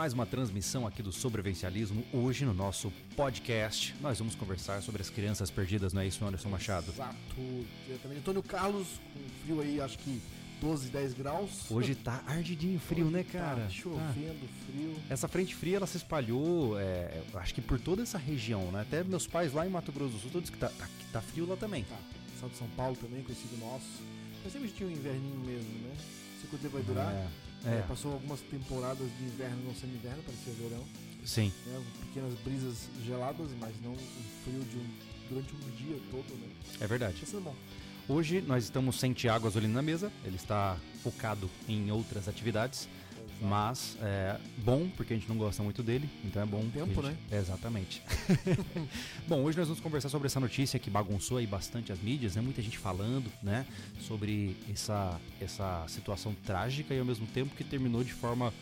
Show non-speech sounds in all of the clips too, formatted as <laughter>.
mais uma transmissão aqui do Sobrevivencialismo. Hoje, no nosso podcast, nós vamos conversar sobre as crianças perdidas, não é isso, Anderson Machado? Exato. Diretamente. Antônio Carlos, com frio aí, acho que 12, 10 graus. Hoje tá ardidinho frio, né, Tá cara? chovendo, frio. Tá. Essa frente fria, ela se espalhou, é, acho que por toda essa região, né? Até meus pais lá em Mato Grosso do Sul, todos que tá, tá, que tá frio lá também. Tá. Estado de São Paulo também, conhecido nosso. Mas sempre tinha um inverninho mesmo, né? Não sei quanto tempo vai durar. É, É, é, passou algumas temporadas de inverno não sendo inverno, parecia verão. sim. Né? Pequenas brisas geladas, mas não um frio de um, durante um dia todo, né? É verdade. Tá sendo bom. Hoje nós estamos sem Tiago Azolino na mesa, ele está focado em outras atividades. Mas é bom, porque a gente não gosta muito dele, então é bom. Tempo, gente- né? É, exatamente. <laughs> bom, hoje nós vamos conversar sobre essa notícia que bagunçou aí bastante as mídias, né? Muita gente falando, né? Sobre essa, essa situação trágica e ao mesmo tempo que terminou de forma.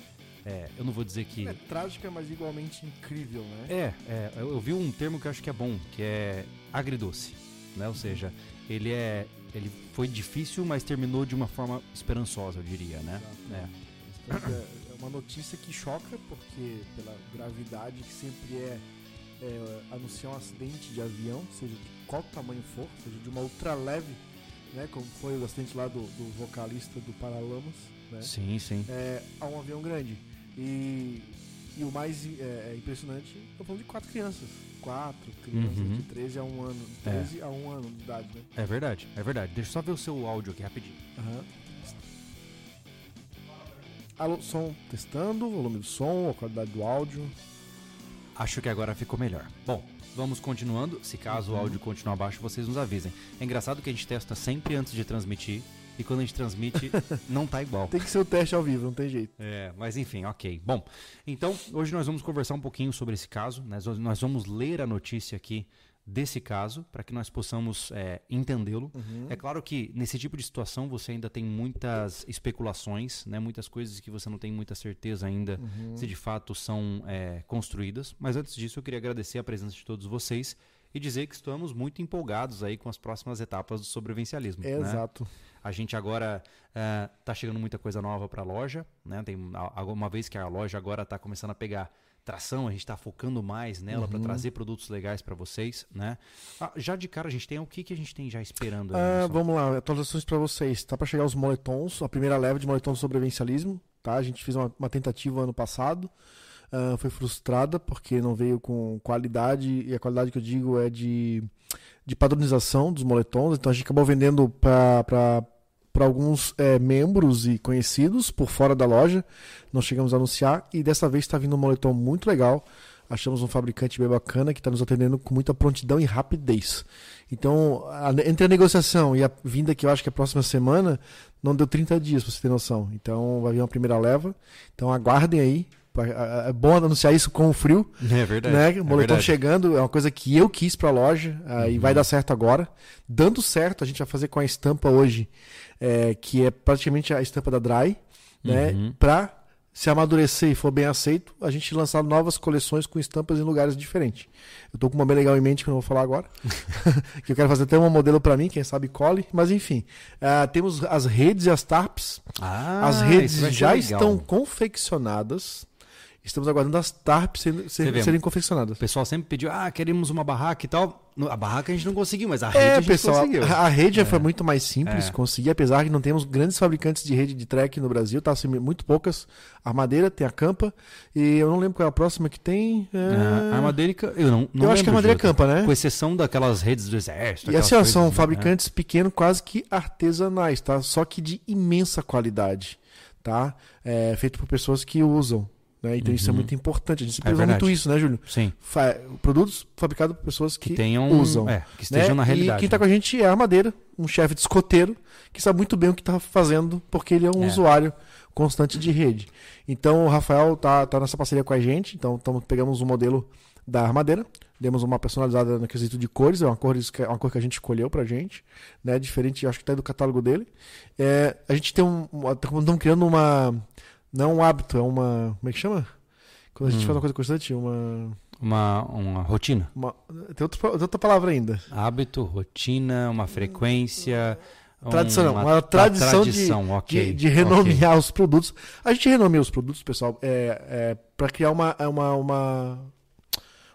é, eu não vou dizer que. É trágica, mas igualmente incrível, né? É, é, eu eu vi um termo que eu acho que é bom, que é agridoce, né? Ou seja, ele é. Ele foi difícil, mas terminou de uma forma esperançosa, eu diria, né? É. É é uma notícia que choca, porque pela gravidade que sempre é, é, anunciar um acidente de avião, seja de qual tamanho for, seja de uma ultraleve, né, como foi o acidente lá do, do vocalista do Paralamas, né, Sim, sim. é, a um avião grande. E, e o mais é, é impressionante, eu falando de quatro crianças. Quatro crianças Uhum. de 13 a 1 ano. É. 13 a 1 ano de idade, né? É verdade, é verdade. Deixa eu só ver o seu áudio aqui rapidinho. Aham. Alô, som testando, o volume do som, a qualidade do áudio. Acho que agora ficou melhor. Bom, vamos continuando. Se caso o Uhum. áudio continuar baixo, vocês nos avisem. É engraçado que a gente testa sempre antes de transmitir. E quando a gente transmite, <laughs> não tá igual. Tem que ser o teste ao vivo, não tem jeito. É, mas enfim, ok. Bom, então hoje nós vamos conversar um pouquinho sobre esse caso. Nós, nós vamos ler a notícia aqui desse caso para que nós possamos é, entendê-lo. É claro que nesse tipo de situação você ainda tem muitas especulações, né, muitas coisas que você não tem muita certeza ainda se de fato são é, construídas. Mas antes disso, eu queria agradecer a presença de todos vocês e dizer que estamos muito empolgados aí com as próximas etapas do sobrevivencialismo. É, né? exato. A gente agora está chegando muita coisa nova para a loja, né? Tem uma vez que a loja agora está começando a pegar tração, a gente está focando mais nela Uhum. para trazer produtos legais para vocês, né? Ah, já de cara a gente tem o que que a gente tem já esperando? aí, Ah, vamos lá, atualizações pra vocês. Tá pra chegar os moletons, a primeira leva de moletom do sobrevivencialismo, tá? A gente fez uma, uma tentativa ano passado, ah, foi frustrada porque não veio com qualidade, e a qualidade que eu digo é de, de padronização dos moletons, então a gente acabou vendendo para para alguns eh, membros e conhecidos por fora da loja, nós chegamos a anunciar e dessa vez está vindo um moletom muito legal. Achamos um fabricante bem bacana que está nos atendendo com muita prontidão e rapidez. Então, a- entre a negociação e a vinda que eu acho que é a próxima semana, não deu 30 dias, pra você ter noção. Então, vai vir uma primeira leva. Então, aguardem aí. É bom anunciar isso com o frio, É verdade. né? é O moletom verdade. chegando é uma coisa que eu quis pra loja ah, e vai dar certo agora. Dando certo, a gente vai fazer com a estampa hoje, é, que é praticamente a estampa da Dry, né? Uhum. Pra se amadurecer e for bem aceito, a gente lançar novas coleções com estampas em lugares diferentes. Eu tô com uma bem legal em mente que eu não vou falar agora. <laughs> que eu quero fazer até um modelo pra mim, quem sabe cole. Mas enfim, ah, temos as redes e as tarps. Ah, as redes já legal. estão confeccionadas. Estamos aguardando as tarps serem, serem O confeccionadas. pessoal sempre pediu, ah, queremos uma barraca e tal. A barraca a gente não conseguiu, mas a rede a É, gente pessoal, conseguiu. a, a rede já foi muito mais simples É. conseguir, apesar que não temos grandes fabricantes de rede de track no Brasil, tá? Assim, muito poucas. A Madeira tem a Campa, e eu não lembro qual é a próxima que tem. é, Ah, a armadérica, eu não, não eu acho que a Madeira é. Campa, né? Com exceção daquelas redes do exército. E assim, ó, são né? fabricantes pequenos, quase que artesanais, tá? Só que de imensa qualidade, tá? É, feito por pessoas que usam, né? Então isso é Uhum. muito importante. A gente É sempre usa muito isso, né, Júlio? Sim, Fa- produtos fabricados por pessoas que, que tenham... usam. É, que estejam né? na realidade. E quem tá com a gente é a Madeira, um chefe de escoteiro, que sabe muito bem o que tá fazendo, porque ele é um É. usuário constante de rede. Então o Rafael tá, tá nessa parceria com a gente, então tamo, pegamos um modelo da Armadeira, demos uma personalizada no quesito de cores, é uma cor, é uma cor que a gente escolheu pra gente, né? Diferente, acho que até do catálogo dele. É, a gente tem um. Estamos criando uma. Não é um hábito, é uma. Como é que chama? Quando a gente Hum. faz uma coisa constante, uma. Uma, uma rotina. uma tem outra, outra palavra ainda. Hábito, rotina, uma frequência, Tradição, uma, uma tradição, tradição de, okay, de, de, renomear okay. os produtos. A gente renomeia os produtos, pessoal, é, é para criar uma, é uma, uma,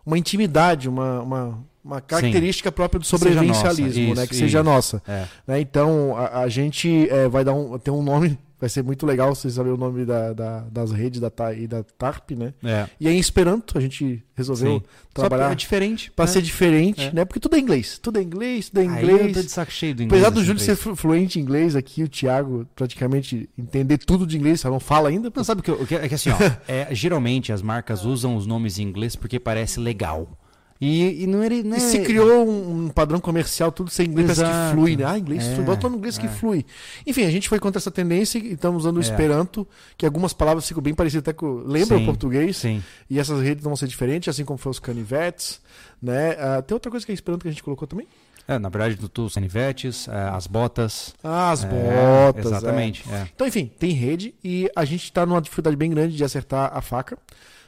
uma intimidade, uma, uma, uma característica Sim. própria do sobrevivencialismo, né? Que seja nossa. É. Né? Então, a, a gente é, vai dar um, ter um nome Vai ser muito legal vocês saberem o nome da, da, das redes da, e da TARP, né? É. E aí, em Esperanto, a gente resolveu Sim. trabalhar. Só é diferente. Pra né? ser diferente, é. né? Porque tudo é inglês. Tudo é inglês, tudo é inglês. Aí eu tô de saco cheio do inglês. Apesar do Júlio ser fluente em inglês aqui, o Thiago praticamente entender tudo de inglês, só não fala ainda. Não, sabe o que, que é que assim, ó, é, geralmente as marcas usam os nomes em inglês porque parece legal. E, e não era. E se criou um, um, padrão comercial, tudo sem inglês, Exato. que flui, né? Ah, inglês, é, bota no inglês é. que flui. Enfim, a gente foi contra essa tendência e estamos usando o é. Esperanto, que algumas palavras ficam bem parecidas, até com. Lembra sim, o português? Sim. E essas redes vão ser diferentes, assim como foi os canivetes. Né? Uh, tem outra coisa que é Esperanto que a gente colocou também? É, na verdade, do os canivetes, é, as botas. Ah, as é, botas. Exatamente. É. Então, enfim, tem rede e a gente está numa dificuldade bem grande de acertar a faca.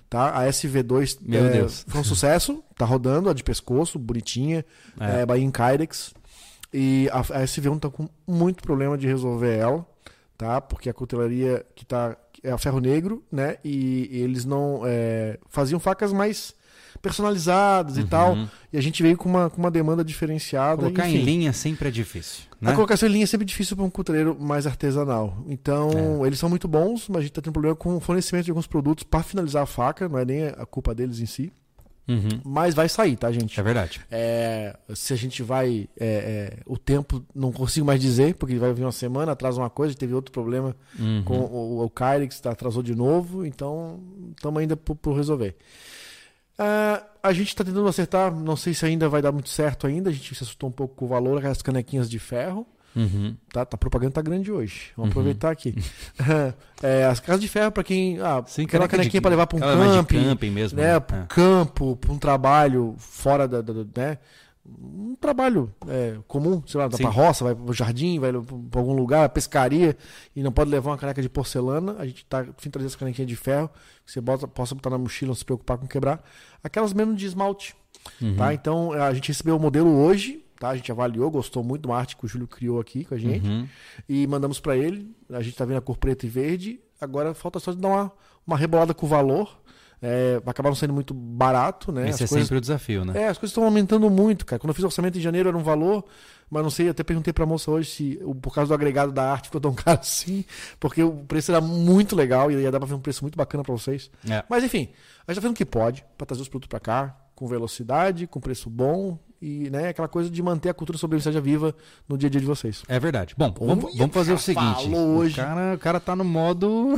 Tá? A SV2 Meu é, Deus. foi um sucesso, tá rodando, a de pescoço, bonitinha, é. é Bahia em. E a, a SV1 tá com muito problema de resolver ela, tá? Porque a cutelaria que tá é a ferro negro, né? E, e eles não é, faziam facas mais personalizadas uhum. e tal. E a gente veio com uma, com uma demanda diferenciada. Colocar enfim. em linha sempre é difícil. Né? A colocação em linha é sempre difícil para um cuteleiro mais artesanal. Então, é. eles são muito bons, mas a gente está tendo problema com o fornecimento de alguns produtos para finalizar a faca, não é nem a culpa deles em si. Uhum. Mas vai sair, tá, gente? É verdade. É, se a gente vai. É, é, o tempo, não consigo mais dizer, porque vai vir uma semana, atrasa uma coisa, teve outro problema uhum. com o, o Kyrex, atrasou de novo, então estamos ainda por, por resolver. Uh, a gente está tentando acertar, não sei se ainda vai dar muito certo ainda. A gente se assustou um pouco com o valor, aquelas canequinhas de ferro. Uhum. Tá, tá, a propaganda tá grande hoje. Vamos uhum. aproveitar aqui. <laughs> é, as casas de ferro para quem. Ah, Sim, aquela canequinha para levar para um camping. camping mesmo. Né, né? Para é. campo, para um trabalho fora da. da, da né? Um trabalho é, comum, sei lá, pra roça, vai pro jardim, vai pra algum lugar, pescaria, e não pode levar uma caneca de porcelana, a gente tá fim trazer essa canequinha de ferro, que você bota, possa botar na mochila, não se preocupar com quebrar. Aquelas mesmo de esmalte, uhum. tá? Então, a gente recebeu o modelo hoje, tá? A gente avaliou, gostou muito da arte que o Júlio criou aqui com a gente, uhum. e mandamos para ele, a gente tá vendo a cor preta e verde, agora falta só de dar uma, uma rebolada com o valor, é, acabaram sendo muito barato, né? Esse as é coisas... sempre o desafio, né? É, as coisas estão aumentando muito, cara. Quando eu fiz o orçamento em janeiro era um valor, mas não sei, até perguntei pra moça hoje se por causa do agregado da arte ficou tão <laughs> caro assim, porque o preço era muito legal e ia dar pra ver um preço muito bacana para vocês. É. Mas enfim, a gente tá fazendo o que pode para trazer os produtos para cá, com velocidade, com preço bom e né, aquela coisa de manter a cultura sobrevivência viva no dia a dia de vocês. É verdade. Bom, vamos, vamos fazer o seguinte. Hoje. O cara, o cara tá no modo.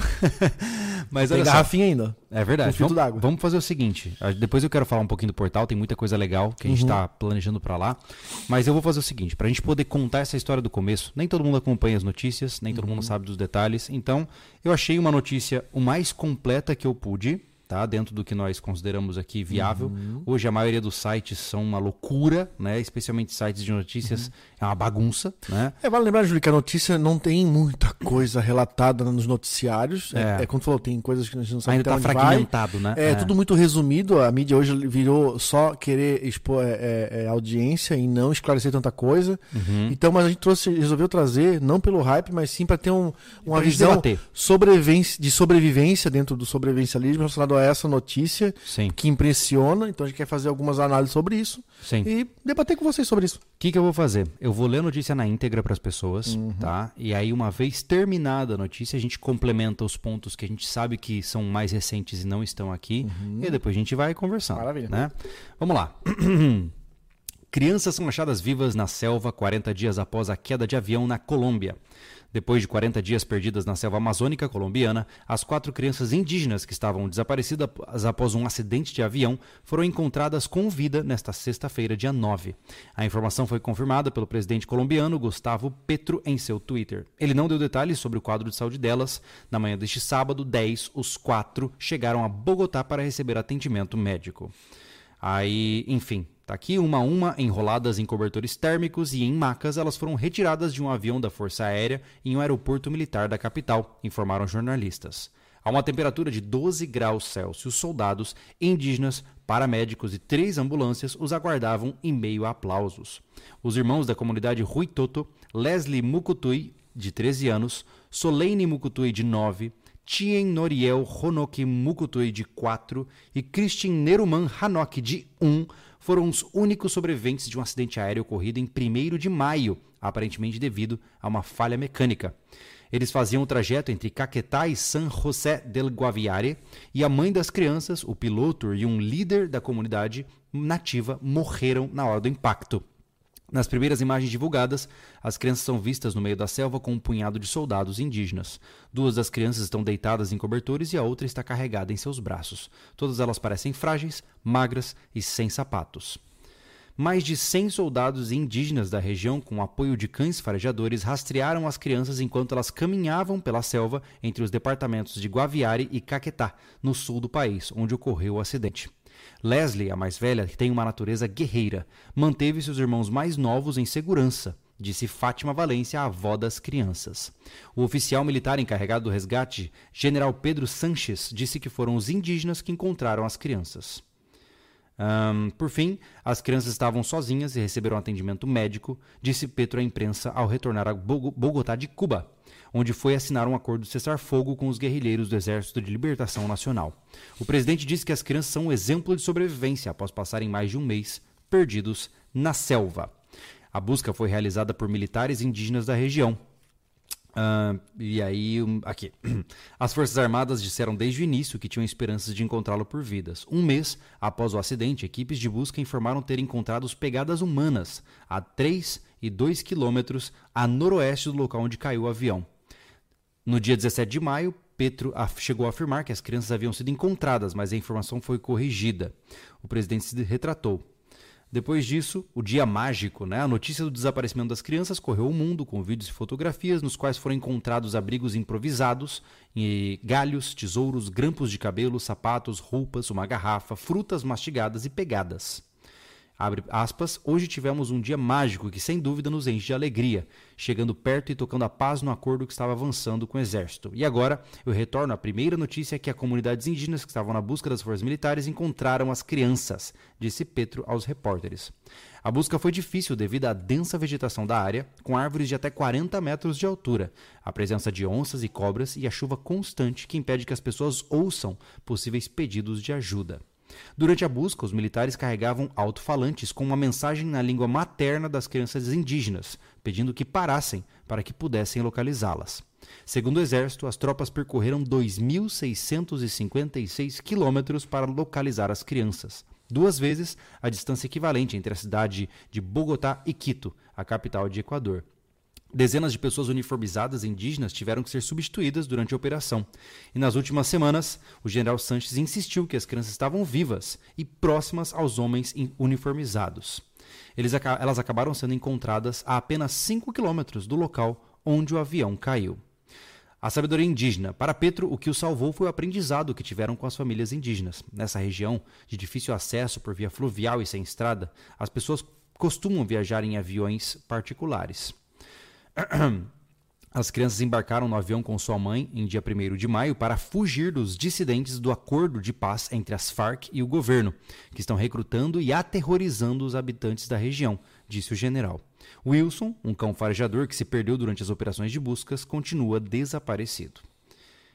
<laughs> Mas tem garrafinha ainda. É verdade. Vamos, vamos, fazer o seguinte. Depois eu quero falar um pouquinho do portal, tem muita coisa legal que a gente está uhum. planejando para lá. Mas eu vou fazer o seguinte, para a gente poder contar essa história do começo. Nem todo mundo acompanha as notícias, nem todo mundo uhum. sabe dos detalhes. Então, eu achei uma notícia o mais completa que eu pude tá? Dentro do que nós consideramos aqui viável. Uhum. Hoje a maioria dos sites são uma loucura, né? Especialmente sites de notícias, uhum. é uma bagunça, né? É, vale lembrar, Júlio, que a notícia não tem muita coisa relatada nos noticiários. É, é, é como tu falou, tem coisas que a gente não sabe Ainda está fragmentado, vai. né? É, é, tudo muito resumido. A mídia hoje virou só querer expor é, é, é audiência e não esclarecer tanta coisa. Uhum. Então, mas a gente trouxe, resolveu trazer, não pelo hype, mas sim para ter um, uma visão de sobrevivência dentro do sobrevivencialismo relacionado a essa notícia Sim. que impressiona. Então a gente quer fazer algumas análises sobre isso Sim. e debater com vocês sobre isso. O que, que eu vou fazer? Eu vou ler a notícia na íntegra para as pessoas, uhum. tá? E aí, uma vez terminada a notícia, a gente complementa os pontos que a gente sabe que são mais recentes e não estão aqui. Uhum. E depois a gente vai conversando. Maravilha. Né? Vamos lá. <clears throat> Crianças são achadas vivas na selva 40 dias após a queda de avião na Colômbia. Depois de 40 dias perdidas na selva amazônica colombiana, as quatro crianças indígenas que estavam desaparecidas após um acidente de avião foram encontradas com vida nesta sexta-feira, dia 9. A informação foi confirmada pelo presidente colombiano Gustavo Petro em seu Twitter. Ele não deu detalhes sobre o quadro de saúde delas. Na manhã deste sábado, 10, os quatro chegaram a Bogotá para receber atendimento médico. Aí, enfim, Tá aqui uma a uma, enroladas em cobertores térmicos e em macas, elas foram retiradas de um avião da Força Aérea em um aeroporto militar da capital, informaram jornalistas. A uma temperatura de 12 graus Celsius, soldados, indígenas, paramédicos e três ambulâncias os aguardavam em meio a aplausos. Os irmãos da comunidade Rui Toto, Leslie Mukutui, de 13 anos, Solene Mukutui, de 9, Tien Noriel Honoki Mukutui, de 4 e Christian Neruman Hanok, de 1, foram os únicos sobreviventes de um acidente aéreo ocorrido em 1 de maio, aparentemente devido a uma falha mecânica. Eles faziam o trajeto entre Caquetá e San José del Guaviare e a mãe das crianças, o piloto e um líder da comunidade nativa morreram na hora do impacto. Nas primeiras imagens divulgadas, as crianças são vistas no meio da selva com um punhado de soldados indígenas. Duas das crianças estão deitadas em cobertores e a outra está carregada em seus braços. Todas elas parecem frágeis, magras e sem sapatos. Mais de 100 soldados indígenas da região, com apoio de cães farejadores, rastrearam as crianças enquanto elas caminhavam pela selva entre os departamentos de Guaviare e Caquetá, no sul do país, onde ocorreu o acidente. Leslie, a mais velha, tem uma natureza guerreira. Manteve seus irmãos mais novos em segurança, disse Fátima Valência, avó das crianças. O oficial militar encarregado do resgate, general Pedro Sanches, disse que foram os indígenas que encontraram as crianças. Um, por fim, as crianças estavam sozinhas e receberam atendimento médico, disse Petro à imprensa ao retornar a Bogotá de Cuba, onde foi assinar um acordo de cessar-fogo com os guerrilheiros do Exército de Libertação Nacional. O presidente disse que as crianças são um exemplo de sobrevivência após passarem mais de um mês perdidos na selva. A busca foi realizada por militares indígenas da região, Uh, e aí, aqui. <clears throat> As Forças Armadas disseram desde o início que tinham esperanças de encontrá-lo por vidas. Um mês após o acidente, equipes de busca informaram ter encontrado pegadas humanas a 3 e 2 quilômetros a noroeste do local onde caiu o avião. No dia 17 de maio, Petro chegou a afirmar que as crianças haviam sido encontradas, mas a informação foi corrigida. O presidente se retratou. Depois disso, o dia mágico, né? A notícia do desaparecimento das crianças correu o mundo com vídeos e fotografias nos quais foram encontrados abrigos improvisados, galhos, tesouros, grampos de cabelo, sapatos, roupas, uma garrafa, frutas mastigadas e pegadas. Abre aspas, hoje tivemos um dia mágico que sem dúvida nos enche de alegria, chegando perto e tocando a paz no acordo que estava avançando com o exército. E agora eu retorno à primeira notícia que as comunidades indígenas que estavam na busca das forças militares encontraram as crianças, disse Petro aos repórteres. A busca foi difícil devido à densa vegetação da área, com árvores de até 40 metros de altura, a presença de onças e cobras e a chuva constante que impede que as pessoas ouçam possíveis pedidos de ajuda. Durante a busca, os militares carregavam alto-falantes com uma mensagem na língua materna das crianças indígenas, pedindo que parassem para que pudessem localizá-las. Segundo o Exército, as tropas percorreram 2.656 quilômetros para localizar as crianças, duas vezes a distância equivalente entre a cidade de Bogotá e Quito, a capital de Equador. Dezenas de pessoas uniformizadas indígenas tiveram que ser substituídas durante a operação. E nas últimas semanas, o general Sanches insistiu que as crianças estavam vivas e próximas aos homens uniformizados. Eles, elas acabaram sendo encontradas a apenas 5 quilômetros do local onde o avião caiu. A sabedoria indígena. Para Petro, o que o salvou foi o aprendizado que tiveram com as famílias indígenas. Nessa região, de difícil acesso por via fluvial e sem estrada, as pessoas costumam viajar em aviões particulares. <clears throat> As crianças embarcaram no avião com sua mãe em dia 1 de maio para fugir dos dissidentes do acordo de paz entre as Farc e o governo, que estão recrutando e aterrorizando os habitantes da região, disse o general. Wilson, um cão farejador que se perdeu durante as operações de buscas, continua desaparecido.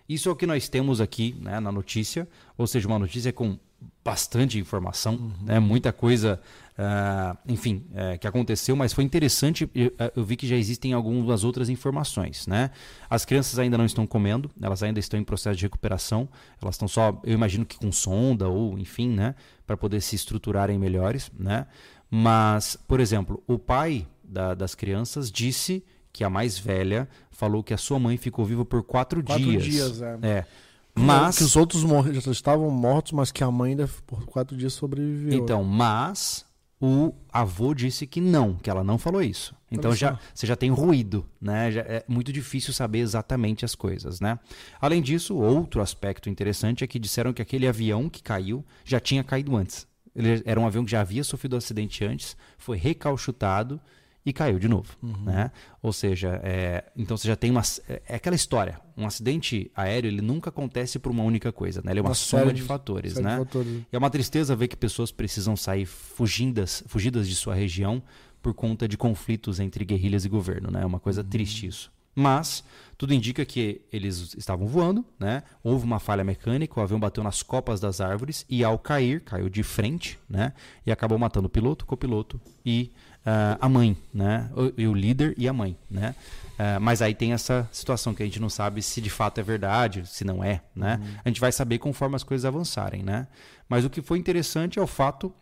Isso é o que nós temos aqui né, na notícia, ou seja, uma notícia com bastante informação, uhum. né, muita coisa Uh, enfim, uh, que aconteceu, mas foi interessante. Eu, uh, eu, vi que já existem algumas outras informações, né? As crianças ainda não estão comendo, elas ainda estão em processo de recuperação. Elas estão só, eu imagino que com sonda ou, enfim, né, para poder se estruturarem melhores, né? Mas, por exemplo, o pai da, das crianças disse que a mais velha falou que a sua mãe ficou viva por quatro, quatro dias. dias é. é. Mas que os outros já estavam mortos, mas que a mãe ainda por quatro dias sobreviveu. Então, mas o avô disse que não, que ela não falou isso. Então já, você já tem ruído, né? Já é muito difícil saber exatamente as coisas, né? Além disso, outro aspecto interessante é que disseram que aquele avião que caiu já tinha caído antes. Ele era um avião que já havia sofrido um acidente antes, foi recalchutado e caiu de novo, uhum. né? Ou seja, é, então você já tem uma é, é aquela história. Um acidente aéreo ele nunca acontece por uma única coisa, né? Ele é uma, uma soma de, fatores, né? De fatores. E é uma tristeza ver que pessoas precisam sair fugidas, fugidas de sua região por conta de conflitos entre guerrilhas e governo, né? É uma coisa uhum. triste isso. Mas tudo indica que eles estavam voando, né? Houve uma falha mecânica, o avião bateu nas copas das árvores e ao cair, caiu de frente, né? E acabou matando o piloto, o copiloto e uh, a mãe, né? O, e o líder e a mãe, né? Uh, mas aí tem essa situação que a gente não sabe se de fato é verdade, se não é, né? Uhum. A gente vai saber conforme as coisas avançarem, né? Mas o que foi interessante é o fato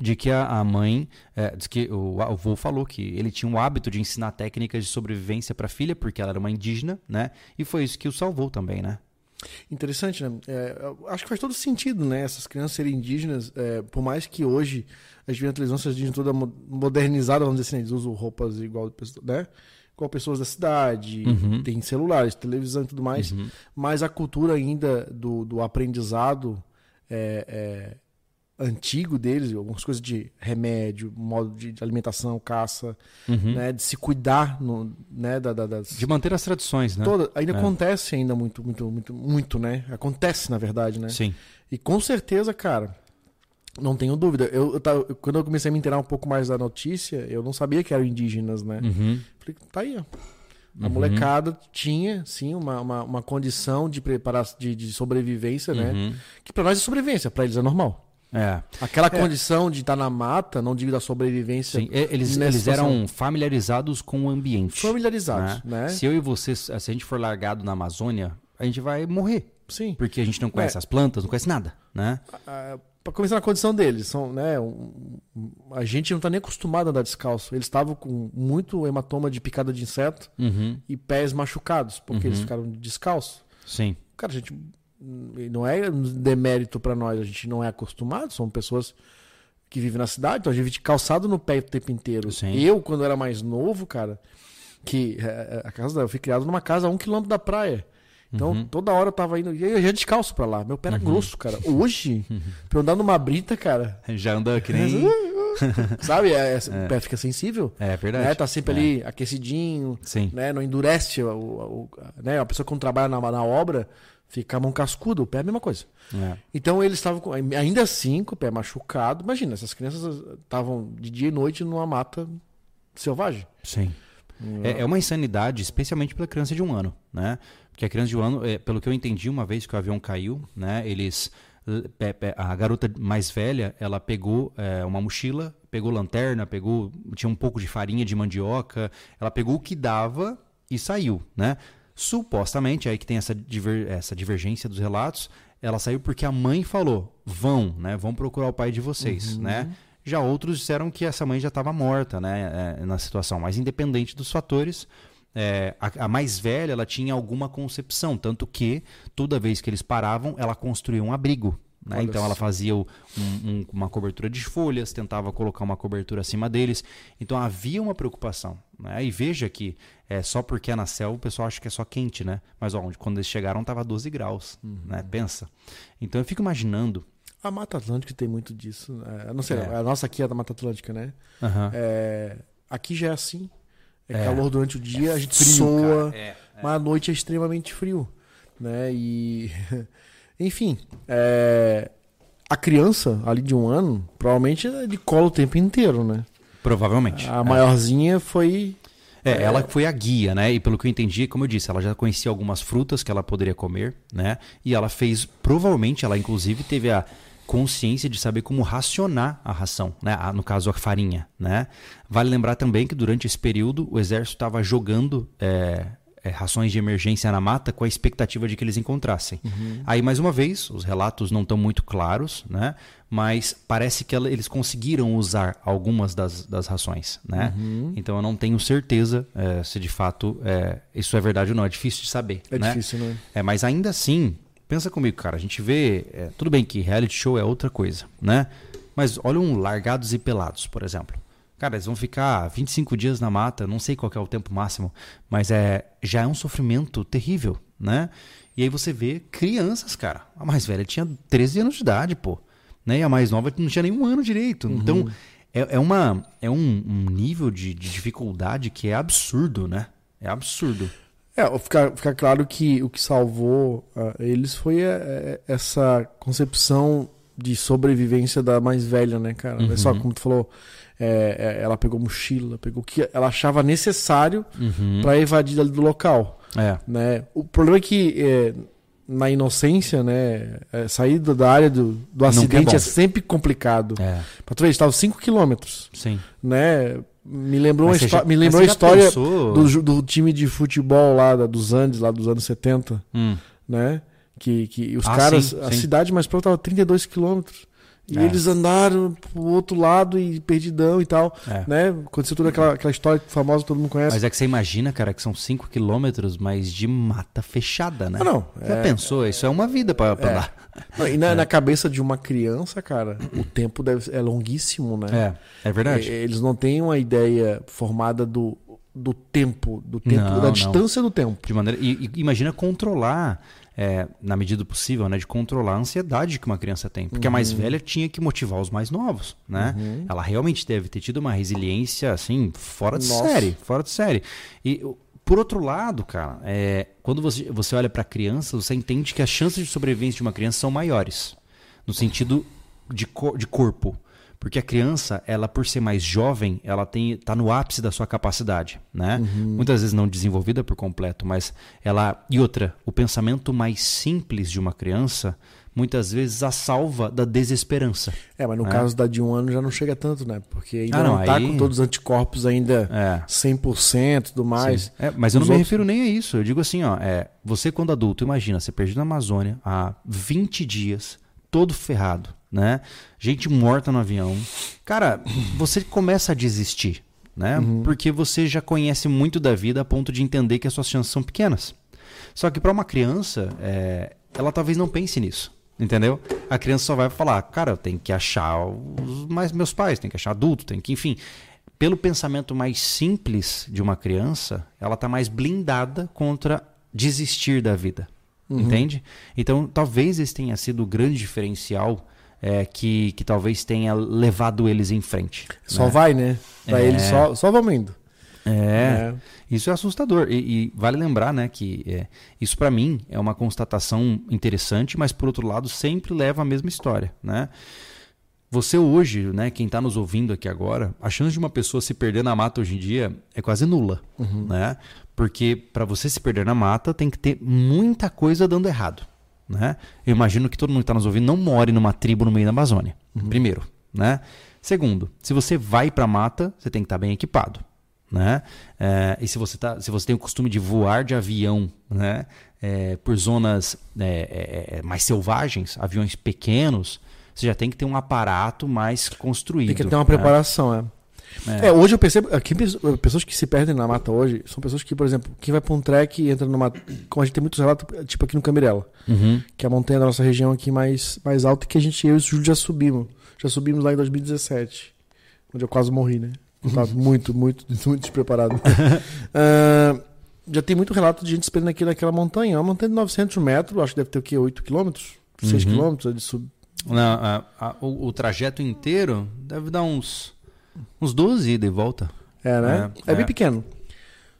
de que a, a mãe, é, diz que o, o avô falou que ele tinha o hábito de ensinar técnicas de sobrevivência para a filha, porque ela era uma indígena, né? E foi isso que o salvou também, né? Interessante, né? É, acho que faz todo sentido, né? Essas crianças serem indígenas, é, por mais que hoje a gente vê na televisão essas indígenas toda modernizada, vamos dizer assim, né? eles usam roupas igual, né? igual pessoas da cidade, uhum. tem celulares, televisão e tudo mais, uhum. mas a cultura ainda do, do aprendizado é, é antigo deles, algumas coisas de remédio, modo de alimentação, caça, uhum. né, de se cuidar, no, né, da, da, das... de manter as tradições, né? Toda, ainda é. acontece ainda muito, muito, muito, muito, né? Acontece na verdade, né? Sim. E com certeza, cara, não tenho dúvida. Eu, eu, tava, quando eu comecei a me inteirar um pouco mais da notícia, eu não sabia que eram indígenas, né? Uhum. Falei, tá aí, ó. A uhum. molecada tinha, sim, uma, uma, uma condição de, preparar, de, de sobrevivência, né? Uhum. Que para nós é sobrevivência, para eles é normal. É. Aquela é. condição de estar tá na mata, não digo da sobrevivência. Sim, eles, eles eram familiarizados com o ambiente. Familiarizados, né? né? Se eu e você, se a gente for largado na Amazônia, a gente vai morrer. Sim. Porque a gente não conhece é. as plantas, não conhece nada, né? Para começar na condição deles, são, né, um, a gente não está nem acostumado a andar descalço. Eles estavam com muito hematoma de picada de inseto uhum. e pés machucados, porque uhum. eles ficaram descalços. Sim. Cara, a gente não é demérito para nós, a gente não é acostumado, são pessoas que vivem na cidade, então a gente vive calçado no pé o tempo inteiro. Sim. Eu, quando era mais novo, cara, que é, é, a casa eu fui criado numa casa a um quilômetro da praia. Então, uhum. toda hora eu tava indo. E eu já descalço pra lá. Meu pé era uhum. grosso, cara. Hoje, <laughs> uhum. pra eu andar numa brita, cara. Já anda que nem. <laughs> Sabe? É, é. O pé fica sensível. É verdade. Né? Tá sempre é. ali aquecidinho. Sim. Né? Não endurece. O, o, o, né? A pessoa quando trabalha na, na obra, Fica a mão cascuda, o pé é a mesma coisa. É. Então eles estavam ainda assim com o pé machucado. Imagina, essas crianças estavam de dia e noite numa mata selvagem. Sim. É, é, uma insanidade, especialmente para criança de um ano, né? Porque a criança de um ano, é, pelo que eu entendi, uma vez que o avião caiu, né? Eles a garota mais velha, ela pegou é, uma mochila, pegou lanterna, pegou tinha um pouco de farinha de mandioca, ela pegou o que dava e saiu, né? Supostamente, aí que tem essa, diver, essa divergência dos relatos, ela saiu porque a mãe falou: vão, né? Vão procurar o pai de vocês, uhum. né? Já outros disseram que essa mãe já estava morta, né? É, na situação. Mas independente dos fatores, é, a, a, mais velha ela tinha alguma concepção, tanto que toda vez que eles paravam, ela construía um abrigo né? Então ela fazia um, um, uma cobertura de folhas, tentava colocar uma cobertura acima deles. Então havia uma preocupação. Né? E veja que é, só porque é na selva o pessoal acha que é só quente, né? Mas ó, quando eles chegaram estava 12 graus. Uhum. Né? Pensa. Então eu fico imaginando. A Mata Atlântica tem muito disso. É, não sei, é. a nossa aqui é da Mata Atlântica, né? Uhum. aqui já é assim. É, é, calor durante o dia, a gente frio, soa, mas à noite é extremamente frio. Né? E <laughs> Enfim, é... a criança ali de um ano, provavelmente é de cola o tempo inteiro, né? Provavelmente. A é. maiorzinha foi. É, é, ela foi a guia, né? E pelo que eu entendi, como eu disse, ela já conhecia algumas frutas que ela poderia comer, né? E ela fez, provavelmente, ela inclusive teve a consciência de saber como racionar a ração, né? No caso, a farinha, né? Vale lembrar também que durante esse período o exército estava jogando é, é, rações de emergência na mata com a expectativa de que eles encontrassem. Uhum. Aí, mais uma vez, os relatos não estão muito claros, né? mas parece que ela, eles conseguiram usar algumas das, das rações. Né? Uhum. Então, eu não tenho certeza é, se de fato é, isso é verdade ou não. É difícil de saber. É né? difícil, não é? é? Mas ainda assim, pensa comigo, cara. A gente vê. É, tudo bem que reality show é outra coisa, né? Mas olha um Largados e Pelados, por exemplo. Cara, eles vão ficar 25 dias na mata, não sei qual é o tempo máximo, mas é já é um sofrimento terrível, né? E aí você vê crianças, cara. A mais velha tinha 13 anos de idade, pô. Né? E a mais nova não tinha nenhum ano direito. Uhum. Então, é, é, uma, é um, um nível de, de dificuldade que é absurdo, né? É absurdo. É, ficar, ficar claro que o que salvou uh, eles foi a, essa concepção de sobrevivência da mais velha, né, cara? Uhum. É só, como tu falou, é, é, ela pegou mochila, pegou o que ela achava necessário uhum. para evadir do local. É. Né? O problema é que é, na inocência, né, é, sair da área do, do acidente é, sempre complicado. É. Pra tu ver, estava 5 quilômetros. Sim. Né? Me lembrou, já, me lembrou a história pensou... do, do, time de futebol lá da, dos Andes, lá dos anos 70. Hum. Né? Que, que os ah, caras, sim, a sim. cidade mais próxima estava 32 quilômetros. E é. eles andaram pro outro lado e perdidão e tal. É. Né? Aconteceu toda aquela, aquela história famosa que todo mundo conhece. Mas é que você imagina, cara, que são 5 quilômetros, mas de mata fechada, né? Ah, não. Já é, pensou? Isso é uma vida pra, pra é. andar. e na, na, cabeça de uma criança, cara, o tempo deve, é longuíssimo, né? É, é verdade. Eles não têm uma ideia formada do, do tempo, do tempo, não, da não. distância do tempo. De maneira, e, e imagina controlar é, na medida possível, né, de controlar a ansiedade que uma criança tem. Porque uhum. a mais uhum. velha tinha que motivar os mais novos, né? Uhum. Ela realmente deve ter tido uma resiliência, assim, fora de Nossa. série, fora de série. E, por outro lado, cara, é, quando você, você olha para crianças, você entende que as chances de sobrevivência de uma criança são maiores. No sentido de, cor, de corpo. Porque a criança, ela por ser mais jovem, ela tem tá no ápice da sua capacidade, né? Uhum. Muitas vezes não desenvolvida por completo, mas ela e outra, o pensamento mais simples de uma criança muitas vezes a salva da desesperança. É, mas no né? caso da de um ano já não chega tanto, né? Porque ainda ah, não, não tá aí... com todos os anticorpos ainda é. 100% e tudo mais. É, mas eu não outros... me refiro nem a isso. Eu digo assim, ó, é, você quando adulto, imagina, você perdido na Amazônia há 20 dias, todo ferrado, né? Gente morta no avião. Cara, você começa a desistir, né? Uhum. Porque você já conhece muito da vida a ponto de entender que as suas chances são pequenas. Só que para uma criança, é, ela talvez não pense nisso. Entendeu? A criança só vai falar, cara, eu tenho que achar os mais meus pais, tem que achar adulto, tem que, enfim. Pelo pensamento mais simples de uma criança, ela está mais blindada contra desistir da vida. Uhum. Entende? Então, talvez esse tenha sido o grande diferencial é, que, que talvez tenha levado eles em frente. Só né? vai, né? Pra é... eles só, só vamos indo. É, é. isso é assustador. E, e, vale lembrar né, que é, isso para mim é uma constatação interessante, mas por outro lado sempre leva a mesma história. Né? Você hoje, né, quem está nos ouvindo aqui agora, a chance de uma pessoa se perder na mata hoje em dia é quase nula. Uhum. Né? Porque para você se perder na mata tem que ter muita coisa dando errado. Né? Eu imagino que todo mundo que está nos ouvindo não more numa tribo no meio da Amazônia. Uhum. Primeiro. Né? Segundo, se você vai para a mata, você tem que estar tá bem equipado. Né? É, e se você, tá, se você tem o costume de voar de avião né? É, por zonas é, é, é mais selvagens, aviões pequenos, você já tem que ter um aparato mais construído. Tem que ter uma né? preparação, é. É. é. hoje eu percebo aqui pessoas que se perdem na mata hoje são pessoas que, por exemplo, quem vai para um trek e entra numa. Como a gente tem muitos relatos, tipo aqui no Camirela, uhum. que é a montanha da nossa região aqui mais, mais alta, que a gente, eu e o Júlio já subimos. Já subimos lá em 2017, onde eu quase morri, né? Eu tava <laughs> muito, muito, muito despreparado. uh, <laughs> já tem muito relato de gente se perdendo aqui naquela montanha. É uma montanha de 900 metros, acho que deve ter o quê? 8 quilômetros? 6 uhum. quilômetros de sub. Não, a, a, o, o trajeto inteiro deve dar uns Uns 12 ida e volta. É, né? É, é bem é. pequeno.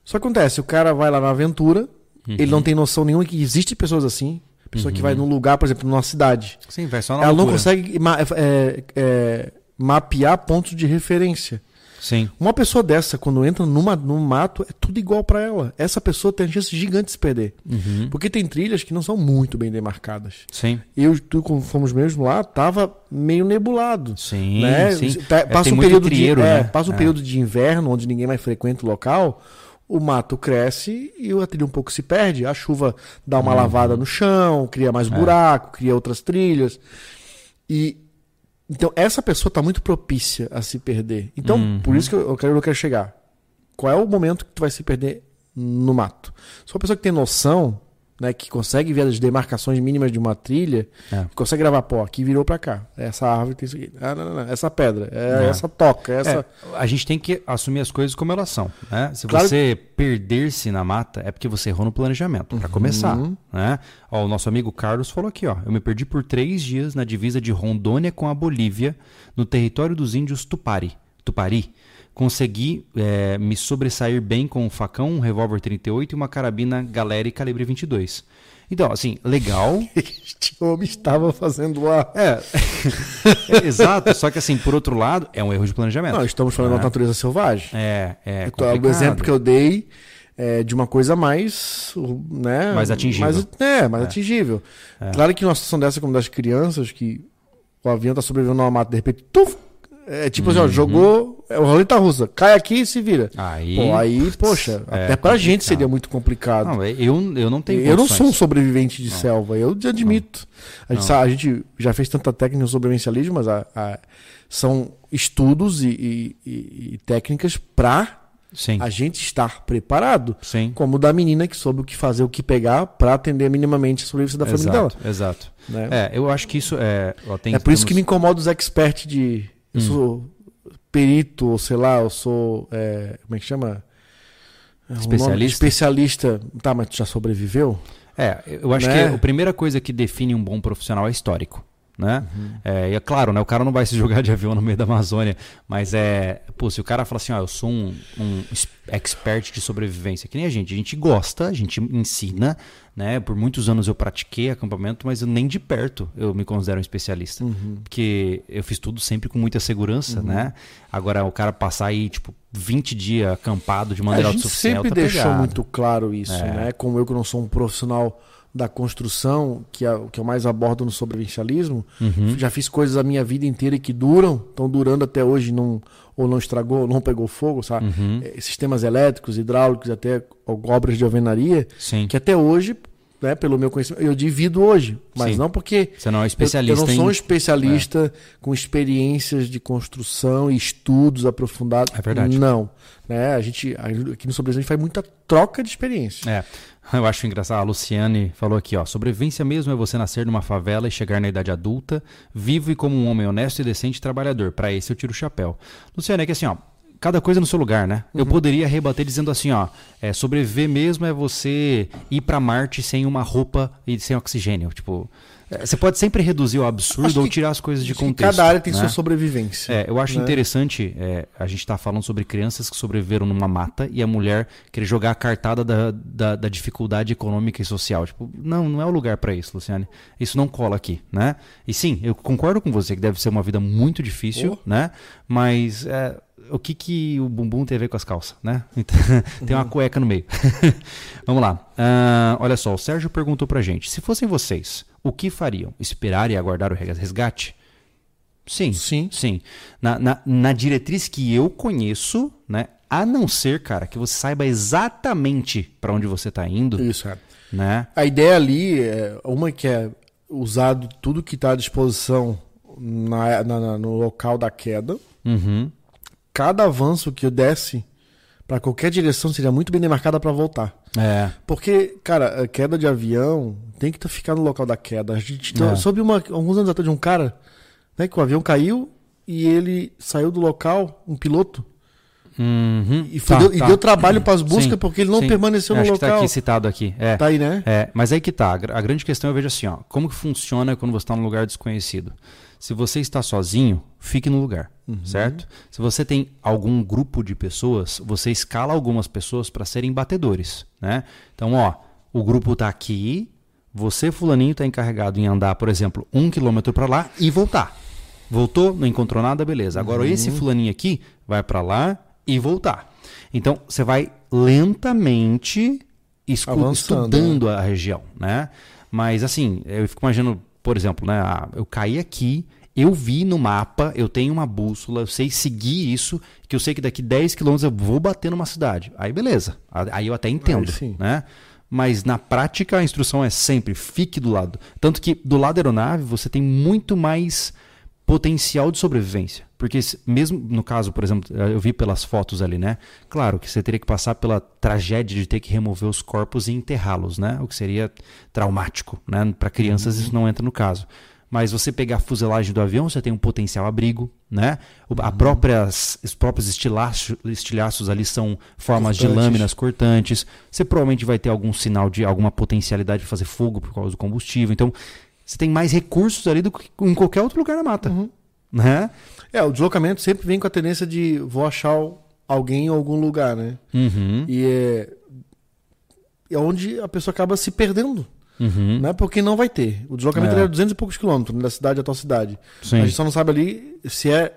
Só acontece, o cara vai lá na aventura, uhum. ele não tem noção nenhuma que existe pessoas assim. Pessoa uhum. que vai num lugar, por exemplo, numa cidade. Sim, vai só na Ela loucura. não consegue ma é, é, mapear pontos de referência. Sim. Uma pessoa dessa, quando entra numa, num mato, é tudo igual para ela. Essa pessoa tem chance gigante de se perder. Uhum. Porque tem trilhas que não são muito bem demarcadas. Sim. Eu e tu, quando fomos mesmo lá, tava meio nebulado. Sim, né? sim. É, passa é, um período trieiro, de, é, né? passa um é. período de inverno, onde ninguém mais frequenta o local, o mato cresce e a trilha um pouco se perde. A chuva dá uma uhum. lavada no chão, cria mais é. buraco, cria outras trilhas. E então, essa pessoa está muito propícia a se perder. Então, uhum. por isso que eu quero, eu quero chegar. Qual é o momento que tu vai se perder no mato? Se uma pessoa que tem noção, né, que consegue ver as demarcações mínimas de uma trilha, É. consegue gravar, pô, aqui virou pra cá. Essa árvore tem isso aqui. Ah, não, não, não. Essa pedra, é, É. essa toca, essa. É, a gente tem que assumir as coisas como elas são. Né? Se Claro- você perder-se na mata, é porque você errou no planejamento, para começar. Uhum. Né? Ó, o nosso amigo Carlos falou aqui: ó, eu me perdi por três dias na divisa de Rondônia com a Bolívia, no território dos índios Tupari. Tupari. Consegui eh, me sobressair bem com um facão, um revólver 38 e uma carabina Galeri calibre 22. Então, assim, legal, <laughs> Este homem estava fazendo lá. É. É, <laughs> Exato, só que assim, por outro lado, é um erro de planejamento. Não, estamos falando da natureza selvagem. É, é. Então, o exemplo que eu dei é de uma coisa mais, né, Mais atingível. mais- é, mais atingível. Claro que numa situação dessa como das crianças, que o avião tá sobrevivendo numa mata, de repente, tuf, é tipo assim, ó, jogou, é o roleta russa, cai aqui e se vira. Aí. Pô, aí, poxa, é até pra gente complicado. seria muito complicado. Não, eu, eu não tenho eu não condições. sou um sobrevivente de selva, eu admito. A gente, Não. a gente já fez tanta técnica no sobrevivencialismo, mas a- a- são estudos e, e- e- técnicas para Sim, a gente estar preparado, sim. como da menina que soube o que fazer, o que pegar para atender minimamente a sobrevivência da família dela. Exato, exato. Né? É, eu acho que isso é. ó, tem- É por isso que me temos- incomoda os experts de. Eu Hum. sou perito, ou sei lá, eu sou. é, como é que chama? É? Especialista? Especialista. Tá, mas tu já sobreviveu? É, eu acho Né? que a primeira coisa que define um bom profissional é histórico. Né? Uhum. É, e é claro, né? O cara não vai se jogar de avião no meio da Amazônia, mas é. Pô, se o cara fala assim, ó, eu sou um, um expert de sobrevivência, que nem a gente, a gente gosta, a gente ensina, né? Por muitos anos eu pratiquei acampamento, mas eu nem de perto eu me considero um especialista. Uhum. Porque eu fiz tudo sempre com muita segurança, né? Agora, o cara passar aí, tipo, 20 dias acampado de maneira a gente autossuficiente. sempre tá deixou pegado. muito claro isso, É. né? Como eu que não sou um profissional da construção, que é o que eu mais abordo no sobrevivencialismo, Uhum. já fiz coisas a minha vida inteira que duram, estão durando até hoje, não, ou não estragou, ou não pegou fogo, sabe? Uhum. Eh, Sistemas elétricos, hidráulicos, até obras de alvenaria, Sim. que até hoje, né, pelo meu conhecimento, eu divido hoje, mas Sim. não porque Você não é um eu- especialista eu, não sou um especialista com experiências de construção e estudos aprofundados. É verdade. Não. Né? A gente, aqui no Sobrevivência, faz muita troca de experiência. É. Eu acho engraçado. A Luciane falou aqui, ó. Sobrevivência mesmo é você nascer numa favela e chegar na idade adulta, vivo e como um homem honesto e decente e trabalhador. Pra esse eu tiro o chapéu. Luciane, é que assim, ó. Cada coisa no seu lugar, né? Eu poderia rebater dizendo assim, ó. É, sobreviver mesmo é você ir pra Marte sem uma roupa e sem oxigênio. Tipo, é, você pode sempre reduzir o absurdo ou tirar as coisas de contexto. cada área tem né? sua sobrevivência. É, eu acho né? interessante, é, a gente tá falando sobre crianças que sobreviveram numa mata e a mulher querer jogar a cartada da, da, da dificuldade econômica e social. Tipo, não, não é o lugar para isso, Luciane. Isso não cola aqui, né? E sim, eu concordo com você que deve ser uma vida muito difícil, Oh. né? Mas é, o que que o bumbum tem a ver com as calças, né? Então, <laughs> tem uma cueca no meio. <laughs> Vamos lá. Ah, olha só, o Sérgio perguntou pra gente, se fossem vocês, o que fariam? Esperar e aguardar o resgate? Sim. Sim. Sim. Na, na, na diretriz que eu conheço, né? A não ser, cara, que você saiba exatamente para onde você tá indo, Isso, é. né? A ideia ali é uma que é usado tudo que está à disposição na- na- no local da queda. Uhum. Cada avanço que eu desse para qualquer direção seria muito bem demarcada para voltar. É. Porque, cara, a queda de avião tem que ficar no local da queda. A gente então, É. soube uma, alguns anos atrás de um cara né, que o avião caiu e ele saiu do local, um piloto, Uhum. e, Tá, deu, e tá. deu trabalho para as buscas Sim, porque ele não sim. permaneceu Acho no que tá local. aqui citado aqui. É. Tá aí, né? É, mas aí que tá. A grande questão eu vejo assim, ó. Como que funciona quando você está num lugar desconhecido? Se você está sozinho, fique no lugar, Uhum. certo? Se você tem algum grupo de pessoas, você escala algumas pessoas para serem batedores, né? Então, ó, o grupo tá aqui, você fulaninho tá encarregado em andar, por exemplo, um quilômetro para lá e voltar. Voltou, não encontrou nada, beleza. Agora Uhum. esse fulaninho aqui vai para lá e voltar. Então, você vai lentamente escu- estudando a região, né? Mas assim, eu fico imaginando, por exemplo, né? Eu caí aqui, eu vi no mapa, eu tenho uma bússola, eu sei seguir isso, que eu sei que daqui 10 quilômetros eu vou bater numa cidade. Aí beleza. Aí eu até entendo, né? Mas na prática a instrução é sempre fique do lado. Tanto que do lado da aeronave você tem muito mais potencial de sobrevivência. Porque mesmo no caso, por exemplo, eu vi pelas fotos ali, né? Claro que você teria que passar pela tragédia de ter que remover os corpos e enterrá-los, né? O que seria traumático, né? Para crianças uhum. isso não entra no caso. Mas você pegar a fuselagem do avião, você tem um potencial abrigo, né? A uhum. próprias, os próprios estilhaços, estilhaços ali são formas de lâminas cortantes. Você provavelmente vai ter algum sinal de alguma potencialidade de fazer fogo por causa do combustível. Então, você tem mais recursos ali do que em qualquer outro lugar na mata. Uhum. Né? É, o deslocamento sempre vem com a tendência de vou achar alguém em algum lugar, né? Uhum. E é, é onde a pessoa acaba se perdendo. Uhum. Né? Porque não vai ter. O deslocamento é. é 200 e poucos quilômetros da cidade à tua cidade. Sim. A gente só não sabe ali se é,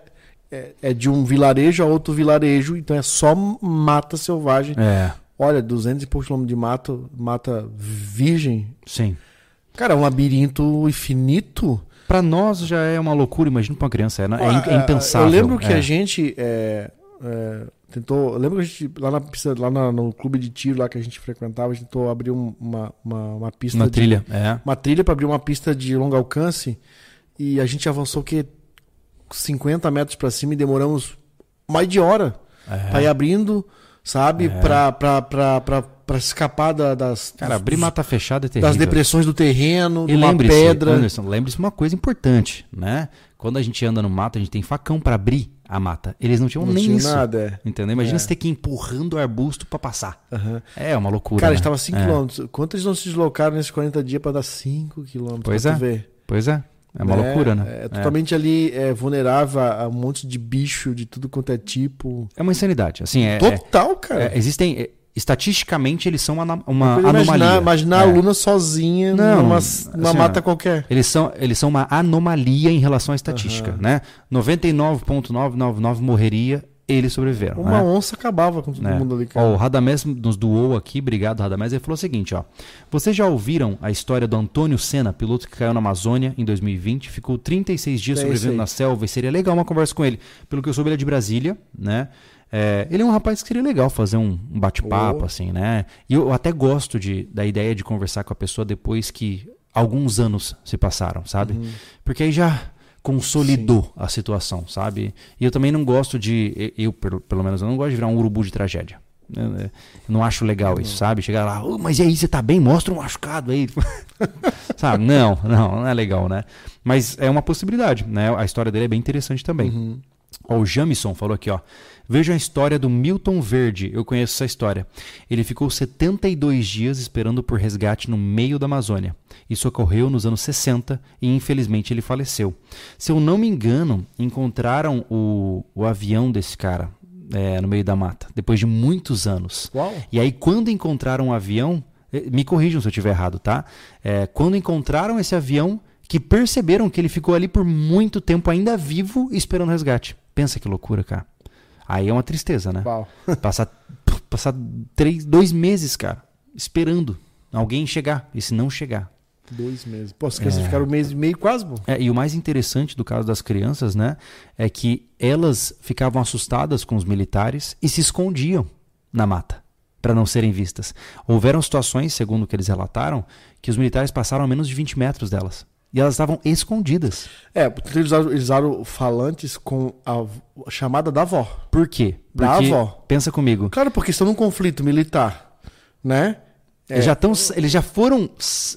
é, é, de um vilarejo a outro vilarejo, então é só mata selvagem. É. Olha, 200 e poucos quilômetros de mato, mata virgem. Sim. Cara, é um labirinto infinito. Para nós já é uma loucura, imagina para uma criança. É, é, é, impensável. Eu lembro que a é. gente é, é, tentou. Eu lembro que a gente, lá, na pista, lá na, no clube de tiro lá que a gente frequentava, a gente tentou abrir um, uma, uma, uma, pista. Uma de, trilha, é. Uma trilha para abrir uma pista de longo alcance. E a gente avançou que 50 metros para cima e demoramos mais de hora é. para ir abrindo, sabe? É. Pra, pra, pra, pra para escapar da, das. Cara, abrir mata fechada é terrível. Das depressões do terreno, e de uma pedra. Anderson, lembre-se uma coisa importante, né? Quando a gente anda no mato, a gente tem facão para abrir a mata. Eles não tinham não nem tinha isso. Nada, é. Entendeu? Imagina é. você ter que ir empurrando o arbusto para passar. Uhum. É uma loucura. Cara, né? a gente tava 5 é. km. Quanto eles não se deslocaram nesses 40 dias para dar 5 km? Pois é. Ver? Pois é. É uma é, loucura, né? É, é totalmente ali é, vulnerável a um monte de bicho de tudo quanto é tipo. É uma insanidade. Assim, é, Total, cara. existem estatisticamente eles são uma, uma anomalia. Imaginar, imaginar é. a Luna sozinha Não, numa, numa assim, mata qualquer. Eles são, eles são uma anomalia em relação à estatística, uhum. né? 99.999 morreria, eles sobreviveram. Uma né? onça acabava com todo né? mundo ali, cara. Ó, o Radamés nos doou aqui, obrigado Radamés, ele falou o seguinte, ó. Vocês já ouviram a história do Antônio Senna, piloto que caiu na Amazônia em 2020, ficou 36 dias é sobrevivendo na selva e seria legal uma conversa com ele. Pelo que eu soube, ele é de Brasília, né? É, ele é um rapaz que seria legal fazer um, bate-papo, oh. assim, né? E eu até gosto de, da ideia de conversar com a pessoa depois que alguns anos se passaram, sabe? Uhum. Porque aí já consolidou Sim. a situação, sabe? E eu também não gosto de, eu pelo menos, eu não gosto de virar um urubu de tragédia. Eu, eu não acho legal isso, sabe? Chegar lá, oh, mas e aí, você tá bem? Mostra um machucado aí. <laughs> sabe? Não, não, não é legal, né? Mas é uma possibilidade, né? A história dele é bem interessante também. Uhum. Ó, o Jamison falou aqui, ó. Vejam a história do Milton Verde. Eu conheço essa história. Ele ficou 72 dias esperando por resgate no meio da Amazônia. Isso ocorreu nos anos 60 e infelizmente ele faleceu. Se eu não me engano, encontraram o, o avião desse cara é, no meio da mata, depois de muitos anos. Uau. E aí, quando encontraram o avião, eh, me corrijam se eu estiver errado, tá? É, quando encontraram esse avião, que perceberam que ele ficou ali por muito tempo ainda vivo esperando resgate. Pensa que loucura, cara. Aí é uma tristeza, né? Uau. <laughs> Passar, passar três, dois meses, cara, esperando alguém chegar. E se não chegar? Dois meses. Pô, crianças é... ficaram um mês e meio quase, pô. É, e o mais interessante do caso das crianças, né? É que elas ficavam assustadas com os militares e se escondiam na mata para não serem vistas. Houveram situações, segundo o que eles relataram, que os militares passaram a menos de 20 metros delas. E elas estavam escondidas. É, porque eles usaram, falantes com a chamada da avó. Por quê? Porque, da avó. Pensa comigo. Claro, porque estão num conflito militar, né? É. Eles já estão, eles já foram,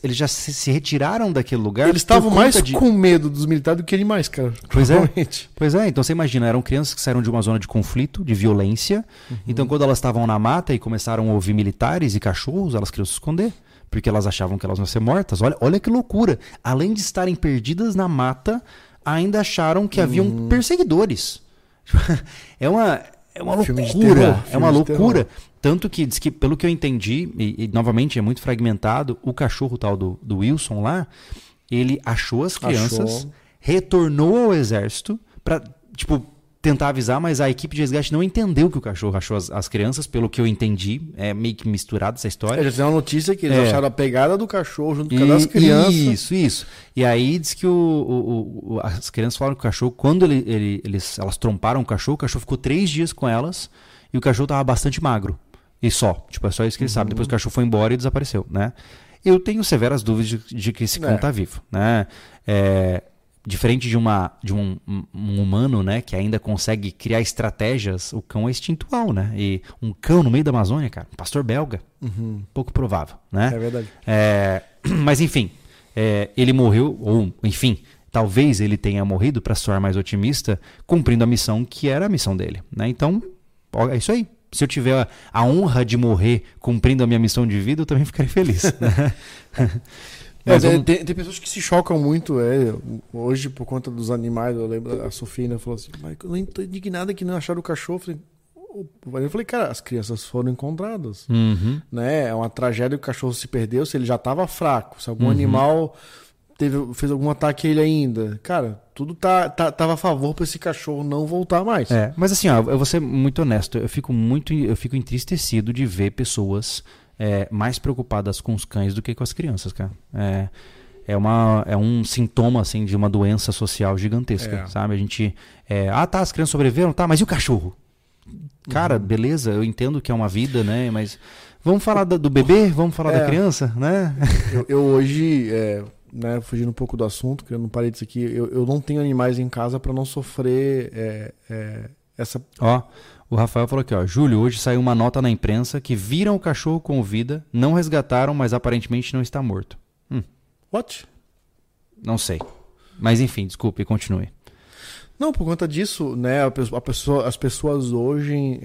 eles já se, se retiraram daquele lugar. Eles estavam mais de... com medo dos militares do que animais, cara. Pois é. Pois é. Então você imagina, eram crianças que saíram de uma zona de conflito, de violência. Uhum. Então quando elas estavam na mata e começaram a ouvir militares e cachorros, elas queriam se esconder porque elas achavam que elas iam ser mortas. Olha, olha que loucura. Além de estarem perdidas na mata, ainda acharam que haviam hum. perseguidores. <laughs> é uma, é uma loucura. é uma loucura. Tanto que diz que, pelo que eu entendi, e, e, novamente é muito fragmentado, o cachorro tal do, do Wilson lá, ele achou as crianças, achou. retornou ao exército para tipo tentar avisar, mas a equipe de resgate não entendeu que o cachorro achou as, as crianças, pelo que eu entendi. É meio que misturado essa história. É, já tem uma notícia que eles é. acharam a pegada do cachorro junto com a das crianças. Isso, isso. E aí diz que o, o, o, as crianças falaram que o cachorro, quando ele, ele, eles, elas tromparam o cachorro, o cachorro ficou três dias com elas e o cachorro tava bastante magro. E só. Tipo, é só isso que eles uhum. sabem. Depois o cachorro foi embora e desapareceu, né? Eu tenho severas dúvidas de, de que esse cão é. tá vivo, né? É, diferente de, uma, de um, um, humano, né, que ainda consegue criar estratégias, o cão é instintual, né? E um cão no meio da Amazônia, cara, um pastor belga, uhum. pouco provável, né? É verdade. É, <clears throat> mas enfim, é, ele morreu, ou enfim, talvez ele tenha morrido, para soar mais otimista, cumprindo a missão que era a missão dele, né? Então, é isso aí. Se eu tiver a honra de morrer cumprindo a minha missão de vida, eu também ficarei feliz. Né? <laughs> É, vamos... tem, tem, pessoas que se chocam muito. É, hoje, por conta dos animais, eu lembro, a Sofia falou assim: Mas eu não estou indignada que não acharam o cachorro. Eu falei, cara, as crianças foram encontradas. Uhum. Né? É uma tragédia que o cachorro se perdeu, se ele já estava fraco, se algum uhum. animal teve, fez algum ataque a ele ainda. Cara, tudo tá, tá, tava a favor para esse cachorro não voltar mais. É, mas assim, ó, eu vou ser muito honesto, eu fico muito, eu fico entristecido de ver pessoas é, mais preocupadas com os cães do que com as crianças, cara. É, é, uma, é um sintoma, assim, de uma doença social gigantesca, é. sabe? A gente... É, ah, tá, as crianças sobreviveram, tá, mas e o cachorro? Cara, uhum. beleza, eu entendo que é uma vida, né? Mas vamos falar do bebê? Vamos falar da é. criança, né? Eu, eu hoje, é, né, fugindo um pouco do assunto, criando um parênteses aqui, eu, eu não tenho animais em casa para não sofrer é, é, essa... Ó... O Rafael falou aqui, ó. Júlio, hoje saiu uma nota na imprensa que viram o cachorro com vida, não resgataram, mas aparentemente não está morto. Hum. What? Não sei. Mas enfim, desculpe, continue. Não, por conta disso, né, a pessoa, as pessoas hoje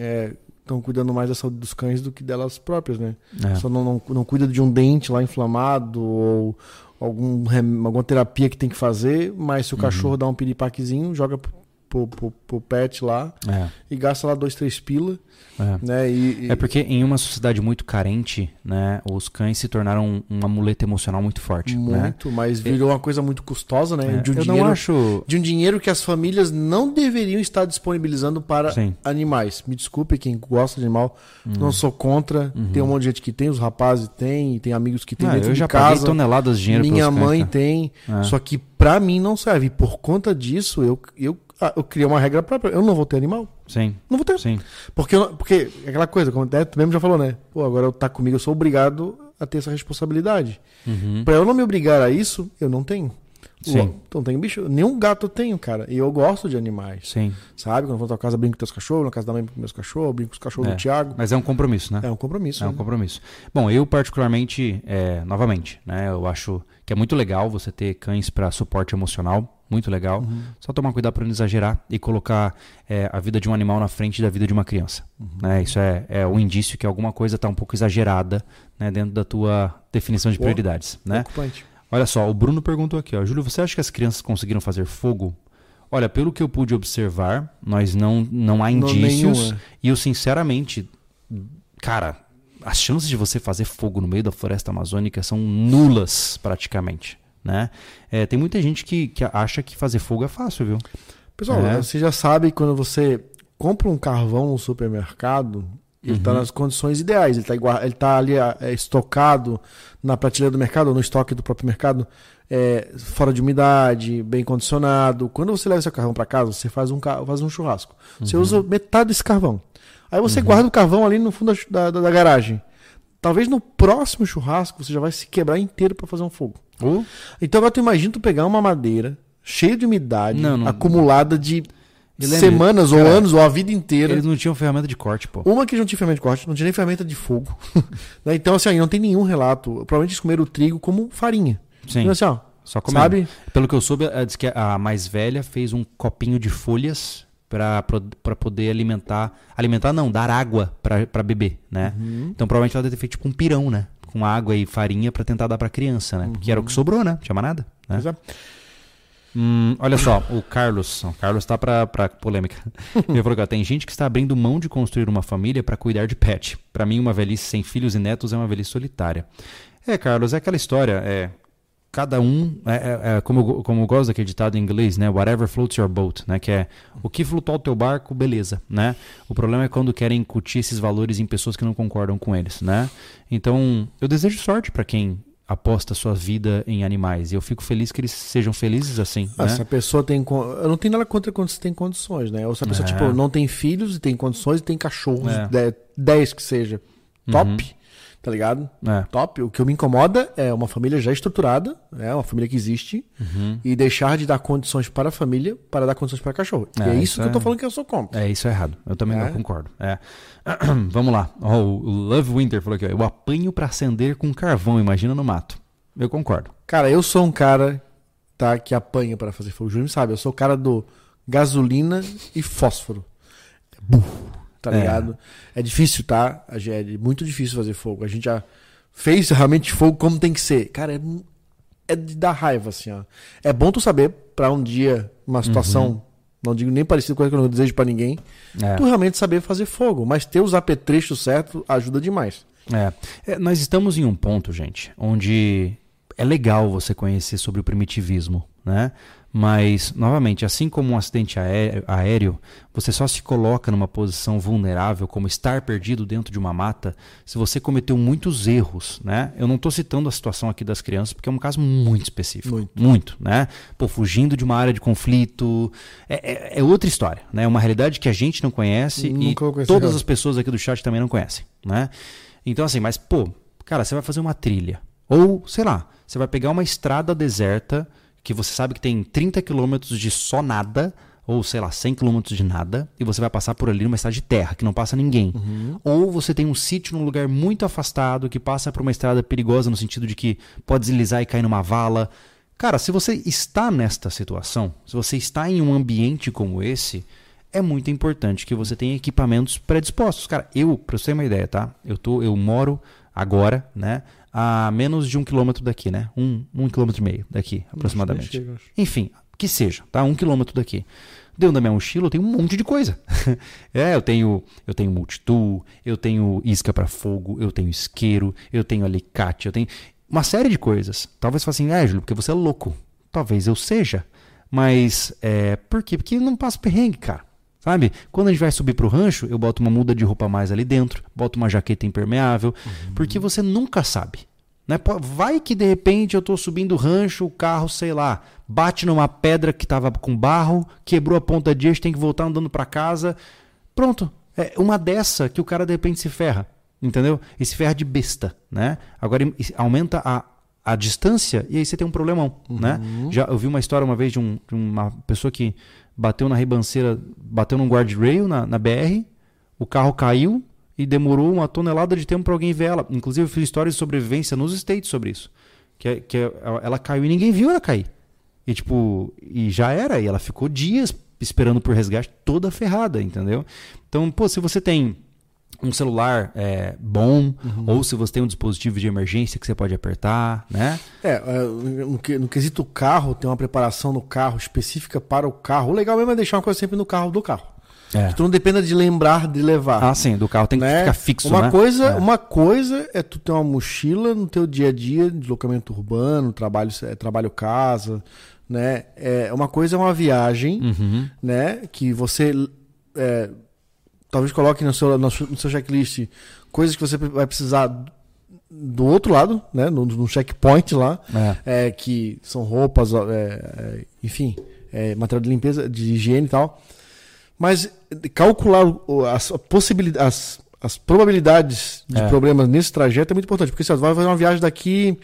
estão é, cuidando mais da saúde dos cães do que delas próprias, né? É. Só não, não, não cuida de um dente lá inflamado ou algum, alguma terapia que tem que fazer, mas se o uhum. cachorro dá um piripaquezinho, joga pro, pro, pro pet lá é. e gasta lá dois, três pila. É. Né? E, e... é porque em uma sociedade muito carente, né, os cães se tornaram um, amuleto emocional muito forte. Né? Muito, né? mas virou uma coisa muito custosa, né? É. De um Eu dinheiro, não acho... de um dinheiro que as famílias não deveriam estar disponibilizando para Sim. animais. Me desculpe quem gosta de animal, hum. não sou contra. Uhum. Tem um monte de gente que tem, os rapazes têm, tem amigos que têm ah, dentro eu de já casa. Paguei toneladas de dinheiro Minha mãe cães, tem. É. Só que para mim não serve. Por conta disso, eu, eu ah, eu criei uma regra própria. Eu não vou ter animal. Sim. Não vou ter. Sim. Porque, eu, porque aquela coisa, como tu mesmo já falou, né? Pô, agora eu tá comigo, eu sou obrigado a ter essa responsabilidade. Uhum. Pra eu não me obrigar a isso, eu não tenho. Sim. Então tem bicho. Nenhum gato eu tenho, cara. E eu gosto de animais. Sim. Sabe? Quando eu vou na tua casa, brinco com teus cachorros, na casa da mãe com meus cachorros, brinco com os cachorros é. do Thiago. Mas é um compromisso, né? É um compromisso. É né? um compromisso. Bom, eu particularmente, é, novamente, né? Eu acho que é muito legal você ter cães para suporte emocional muito legal. Uhum. Só tomar cuidado para não exagerar e colocar é, a vida de um animal na frente da vida de uma criança. Uhum. Né? Isso é, é um indício que alguma coisa está um pouco exagerada né, dentro da tua definição de prioridades. Né? Olha só, o Bruno perguntou aqui, ó, Júlio, você acha que as crianças conseguiram fazer fogo? Olha, pelo que eu pude observar, nós não, não há indícios. Não, é. E eu, sinceramente, cara, as chances de você fazer fogo no meio da floresta amazônica são nulas, praticamente. Né? É, tem muita gente que, que acha que fazer fogo é fácil, viu? Pessoal, é. você já sabe quando você compra um carvão no supermercado, ele está uhum. nas condições ideais. Ele está ele tá ali é, estocado na prateleira do mercado, ou no estoque do próprio mercado, é, fora de umidade, bem condicionado. Quando você leva seu carvão para casa, você faz um, faz um churrasco. Você uhum. usa metade desse carvão. Aí você uhum. guarda o carvão ali no fundo da, da, da garagem. Talvez no próximo churrasco você já vai se quebrar inteiro para fazer um fogo. Uh. Então agora tu imagina tu pegar uma madeira cheia de umidade, não, não, acumulada de semanas ou anos ou a vida inteira. Eles não tinham ferramenta de corte, pô. Uma que não tinha ferramenta de corte, não tinha nem ferramenta de fogo. <laughs> Né, então, assim, não tem nenhum relato. Provavelmente eles comeram o trigo como farinha. Sim. Então, assim, ó, Só comendo. Sabe? Pelo que eu soube, diz que a mais velha fez um copinho de folhas para poder alimentar. Alimentar não, dar água para beber, né? Uhum. Então provavelmente ela deve ter feito tipo um pirão, né? Com água e farinha para tentar dar para criança, né? Uhum. Porque era o que sobrou, né? Não tinha mais nada. Né? É. Hum, olha só, o Carlos. O Carlos tá pra, pra polêmica. <laughs> Ele falou que tem gente que está abrindo mão de construir uma família para cuidar de pet. Para mim, uma velhice sem filhos e netos é uma velhice solitária. É, Carlos, é aquela história. É, cada um, é, é, é, como, como eu gosto daquele ditado em inglês, né? Whatever floats your boat, né? Que é o que flutuar o teu barco, beleza, né? O problema é quando querem incutir esses valores em pessoas que não concordam com eles, né? Então, eu desejo sorte para quem aposta sua vida em animais. E eu fico feliz que eles sejam felizes assim. Ah, né? Se a pessoa tem. Eu não tenho nada contra quando você tem condições, né? Ou se a pessoa, é. tipo, não tem filhos e tem condições e tem cachorros, é. 10 que seja. Top. Uhum. Tá ligado? É. Top. O que me incomoda é uma família já estruturada, né? Uma família que existe, Uhum. e deixar de dar condições para a família para dar condições para cachorro. e É, é isso isso que eu tô é- falando que eu sou contra. É, isso é errado. Eu também É? não concordo. É. <clears throat> Vamos lá. Ó, o Love Winter falou aqui, ó. Eu apanho pra acender com carvão, imagina no mato. Eu concordo. Cara, eu sou um cara tá, que apanha para fazer fogo. O Júnior sabe, eu sou o cara do gasolina e fósforo. Buf, tá É. ligado? É. difícil, tá? É muito difícil fazer fogo. A gente já fez realmente fogo como tem que ser. Cara, é, é de dar raiva, assim, ó. É bom tu saber pra um dia, uma situação, Uhum. não digo nem parecido com a que eu não desejo pra ninguém, É. tu realmente saber fazer fogo. Mas ter os apetrechos certos ajuda demais. É. É, nós estamos em um ponto, gente, onde é legal você conhecer sobre o primitivismo, né? Mas, novamente, assim como um acidente aé- aéreo, você só se coloca numa posição vulnerável, como estar perdido dentro de uma mata, se você cometeu muitos erros, né? Eu não estou citando a situação aqui das crianças, porque é um caso muito específico. Muito. Muito, né? Pô, fugindo de uma área de conflito. É, é- é outra história, né? É uma realidade que a gente não conhece Nunca e todas as pessoas aqui do chat também não conhecem, né? Então, assim, mas, pô, cara, você vai fazer uma trilha. Ou, sei lá, você vai pegar uma estrada deserta que você sabe que tem 30 quilômetros de só nada, ou sei lá, 100 quilômetros de nada, e você vai passar por ali numa estrada de terra, que não passa ninguém. Ou você tem um sítio num lugar muito afastado, que passa por uma estrada perigosa, no sentido de que pode deslizar e cair numa vala. Cara, se você está nesta situação, se você está em um ambiente como esse, é muito importante que você tenha equipamentos predispostos. Cara, eu, pra você ter uma ideia, tá? Eu, tô, eu moro agora, né? A menos de um quilômetro daqui, né? Um, um quilômetro e meio daqui, aproximadamente. Chega, acho. Enfim, que seja, tá? Um quilômetro daqui. Dentro da minha mochila eu tenho um monte de coisa. <laughs> é, eu tenho, eu tenho multitool, eu tenho isca para fogo, eu tenho isqueiro, eu tenho alicate, eu tenho uma série de coisas. Talvez você fale assim, ah, Júlio, porque você é louco. Talvez eu seja. Mas é, por quê? Porque não passo perrengue, cara. Sabe? Quando a gente vai subir pro rancho, eu boto uma muda de roupa mais ali dentro, boto uma jaqueta impermeável, porque você nunca sabe. Né? Vai que de repente eu tô subindo o rancho, o carro, sei lá, bate numa pedra que tava com barro, quebrou a ponta de eixo, tem que voltar andando para casa. Pronto. É uma dessa que o cara de repente se ferra. Entendeu? E se ferra de besta, né? Agora aumenta a, a distância e aí você tem um problemão, né? Já eu vi uma história uma vez de, um- de uma pessoa que bateu na ribanceira, bateu num guardrail na, na BR, o carro caiu e demorou uma tonelada de tempo para alguém ver ela. Inclusive eu fiz histórias de sobrevivência nos States sobre isso. Que, é- que é- ela caiu e ninguém viu ela cair. E tipo, e já era, e ela ficou dias esperando por resgate toda ferrada, entendeu? Então, pô, se você tem um celular é, bom, ou se você tem um dispositivo de emergência que você pode apertar, né? É, é, no, que- quesito carro, tem uma preparação no carro específica para o carro. O legal mesmo é deixar uma coisa sempre no carro do carro. Que tu não dependa de lembrar de levar. Ah, sim, do carro tem que né? ficar fixo, uma né? Coisa, É. Uma coisa é tu ter uma mochila no teu dia a dia, deslocamento urbano, trabalho, é, trabalho casa, né? É, uma coisa é uma viagem, Uhum. né? Que você é, talvez coloque no seu, no seu checklist coisas que você vai precisar do outro lado, né? No, no checkpoint lá, É. é, que são roupas, é, é, enfim, é, material de limpeza, de higiene e tal. Mas calcular as, possibilidades, as, as probabilidades de É. problemas nesse trajeto é muito importante, porque você vai fazer uma viagem daqui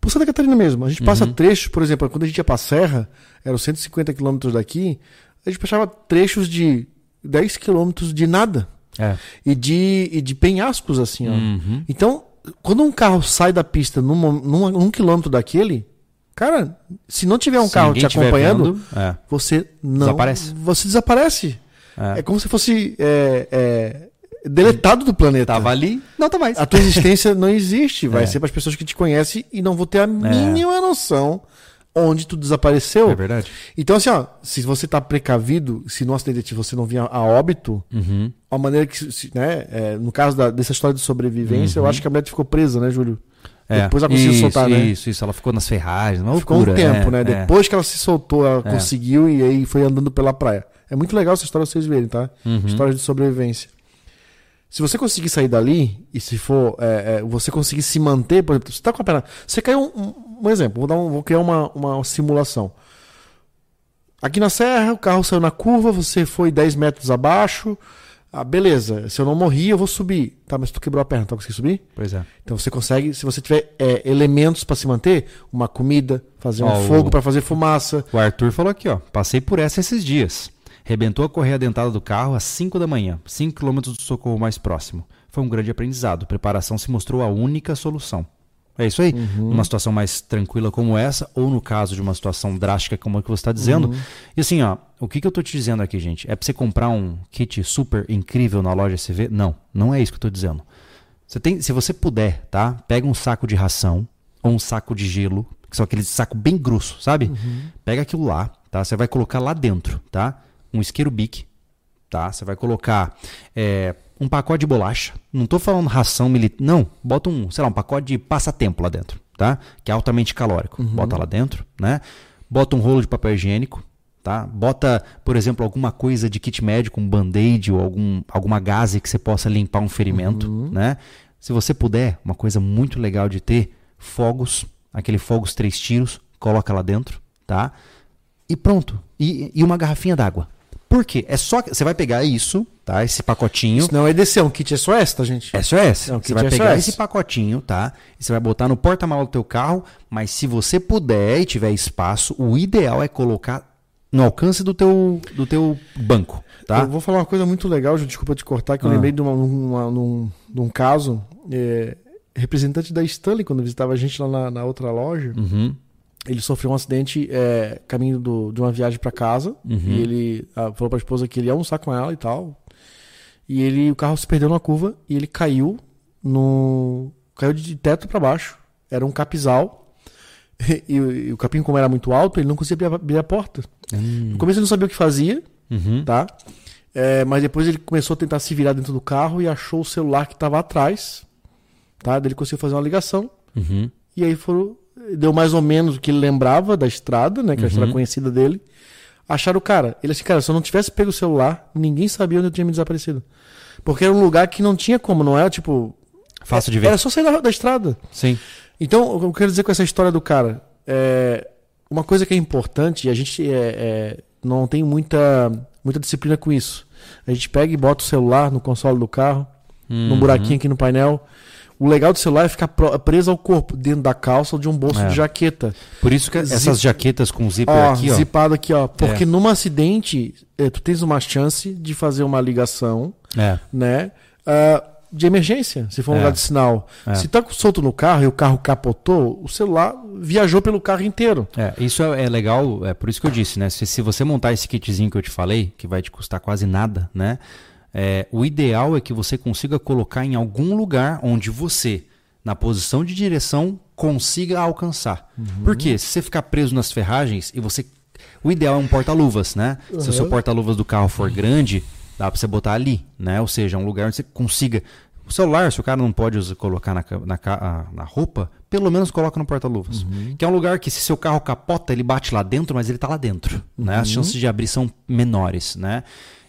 por Santa Catarina mesmo. A gente passa Uhum. trechos, por exemplo, quando a gente ia pra Serra, eram 150 quilômetros daqui, a gente passava trechos de 10 quilômetros de nada. É. E de, e de penhascos, assim, ó. Uhum. Então, quando um carro sai da pista num, num, num quilômetro daquele, cara, se não tiver um Se carro te acompanhando, vendo, é. você não. Desaparece. Você desaparece. É. É, como se fosse é, é, deletado do planeta. Tava ali, não tá mais. A tua <laughs> existência não existe. Vai É. ser para as pessoas que te conhecem e não vão ter a mínima noção onde tu desapareceu. É verdade. Então, assim, ó, se você tá precavido, se no acidente você não vinha a óbito, Uhum. a maneira que, se- né, é, no caso da- dessa história de sobrevivência, Uhum. eu acho que a mulher ficou presa, né, Júlio? É. Depois ela conseguiu isso, soltar, né? Isso, isso. Ela ficou nas ferragens, uma Ficou um loucura. tempo, é, né? é. Depois que ela se soltou, ela É. conseguiu e aí foi andando pela praia. É muito legal essa história vocês verem, tá? Uhum. História de sobrevivência. Se você conseguir sair dali, e se for, é, é, você conseguir se manter, por exemplo, você tá com a perna. Você caiu um, um- um exemplo, vou, dar um- vou criar uma, uma simulação. Aqui na serra, o carro saiu na curva, você foi 10 metros abaixo, Ah, beleza, se eu não morri, eu vou subir. Tá, mas tu quebrou a perna, tá conseguindo subir? Pois é. Então você consegue, se você tiver é, elementos para se manter, uma comida, fazer um Ó, o- fogo para fazer fumaça. O Arthur falou aqui, ó. Passei por essa esses dias. Rebentou a correia dentada do carro às 5 da manhã, 5 quilômetros do socorro mais próximo. Foi um grande aprendizado. Preparação se mostrou a única solução. É isso aí. Numa situação mais tranquila como essa, ou no caso de uma situação drástica como a que você está dizendo. E assim, ó, o que, que eu tô te dizendo aqui, gente? É pra você comprar um kit super incrível na loja CV? Não, não é isso que eu tô dizendo. Você tem, se você puder, tá? Pega um saco de ração ou um saco de gelo, que são aqueles saco bem grosso, sabe? Pega aquilo lá, tá? Você vai colocar lá dentro, tá? Um isqueiro bic, tá? Você vai colocar é, um pacote de bolacha. Não tô falando ração militar, não. Bota um, sei lá, um pacote de passatempo lá dentro, tá? Que é altamente calórico. Bota lá dentro, né? Bota um rolo de papel higiênico, tá? Bota, por exemplo, alguma coisa de kit médico, um band-aid ou algum, alguma gase que você possa limpar um ferimento, né? Se você puder, uma coisa muito legal de ter, fogos, aquele fogos três tiros, coloca lá dentro, tá? E pronto. E, e uma garrafinha d'água. Por quê? É só você vai pegar isso, tá? Esse pacotinho. Isso não é EDC, é um kit SOS, tá, gente? SOS. É um você vai pegar SOS. esse pacotinho, tá? E você vai botar no porta-malas do teu carro, mas se você puder e tiver espaço, o ideal é colocar no alcance do teu, do teu banco, tá? Eu vou falar uma coisa muito legal, Ju, desculpa te cortar, que eu Ah. lembrei de, uma, uma- num, de um caso. é, representante da Stanley, quando visitava a gente lá na, na outra loja, Uhum. Ele sofreu um acidente é, caminho do- de uma viagem para casa. Uhum. E ele ah, falou pra esposa que ele ia almoçar com ela e tal. E ele, o carro se perdeu na curva e ele caiu no. caiu de teto para baixo. Era um capizal. <laughs> E, o- e o capim, como era muito alto, ele não conseguia abrir a, abrir a porta. Hum. No começo ele não sabia o que fazia, Uhum. tá? É, mas depois ele começou a tentar se virar dentro do carro e achou o celular que estava atrás, tá? Ele conseguiu fazer uma ligação. Uhum. E aí foram, deu mais ou menos o que ele lembrava da estrada, né? Que é a estrada Uhum. conhecida dele. Acharam o cara. Ele assim, cara, se eu não tivesse pego o celular, ninguém sabia onde eu tinha me desaparecido. Porque era um lugar que não tinha como, não era tipo. Fácil de ver. Era só sair da, da estrada. Sim. Então, o que eu quero dizer com essa história do cara, é uma coisa que é importante, e a gente é, é, não tem muita, muita disciplina com isso. A gente pega e bota o celular no console do carro, num Uhum. buraquinho aqui no painel. O legal do celular é ficar preso ao corpo, dentro da calça ou de um bolso É. de jaqueta. Por isso que Zip- essas jaquetas com zíper Ó, aqui, ó. zipado aqui, ó. Porque É. num acidente, eh, tu tens uma chance de fazer uma ligação, É. né? ah, de emergência, se for um É. lugar de sinal. É. Se tá solto no carro e o carro capotou, o celular viajou pelo carro inteiro. É, isso é, é legal, é por isso que eu disse, né? Se, se você montar esse kitzinho que eu te falei, que vai te custar quase nada, né? É, o ideal é que você consiga colocar em algum lugar onde você, na posição de direção, consiga alcançar. Porque se você ficar preso nas ferragens e você. O ideal é um porta-luvas, né? Se o seu Uhum. porta-luvas do carro for grande, dá pra você botar ali, né? Ou seja, um lugar onde você consiga. O celular, se o cara não pode usar- colocar na, na, ah, na roupa, pelo menos coloca no porta-luvas. Que é um lugar que se seu carro capota, ele bate lá dentro, mas ele tá lá dentro. Né? As chances de abrir são menores, né?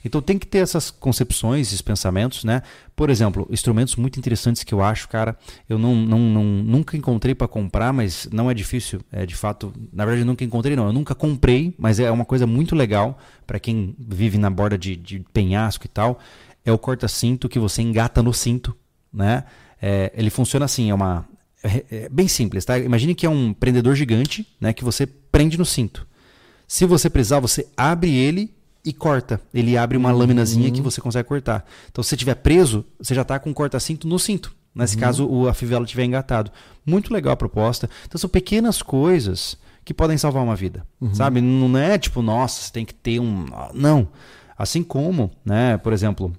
Então tem que ter essas concepções, esses pensamentos, né? Por exemplo, instrumentos muito interessantes que eu acho, cara, eu não, não, não- nunca encontrei para comprar, mas não é difícil, é de fato, na verdade nunca encontrei não, eu nunca comprei, mas é uma coisa muito legal para quem vive na borda de, de penhasco e tal, é o corta-cinto que você engata no cinto, né? É, ele funciona assim, é uma é, é bem simples, tá? Imagine que é um prendedor gigante, né, que você prende no cinto. Se você precisar, você abre ele e corta. Ele abre uma laminazinha que você consegue cortar. Então, se você estiver preso, você já está com um corta-cinto no cinto. Nesse caso, o, a fivela estiver engatado. Muito legal a proposta. Então, são pequenas coisas que podem salvar uma vida. Sabe? Não é tipo, nossa, você tem que ter um. Não. Assim como, né, por exemplo,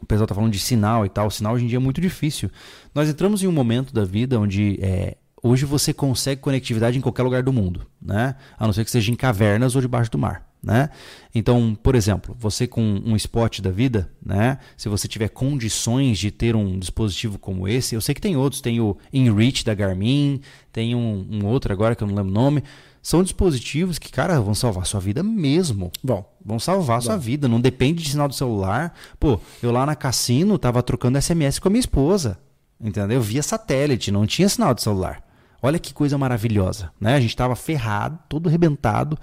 o pessoal está falando de sinal e tal. O sinal hoje em dia é muito difícil. Nós entramos em um momento da vida onde é, hoje você consegue conectividade em qualquer lugar do mundo, né? A não ser que seja em cavernas ou debaixo do mar, né? Então, por exemplo, você com um spot da vida, né? Se você tiver condições de ter um dispositivo como esse, eu sei que tem outros, tem o InReach da Garmin, tem um, um outro agora que eu não lembro o nome. São dispositivos que, cara, vão salvar sua vida mesmo. Bom, Vão salvar a sua vida, não depende de sinal do celular. Pô, eu lá na cassino tava trocando SMS com a minha esposa, entendeu? Via satélite, não tinha sinal de celular. Olha que coisa maravilhosa, né? A gente tava ferrado, todo arrebentado.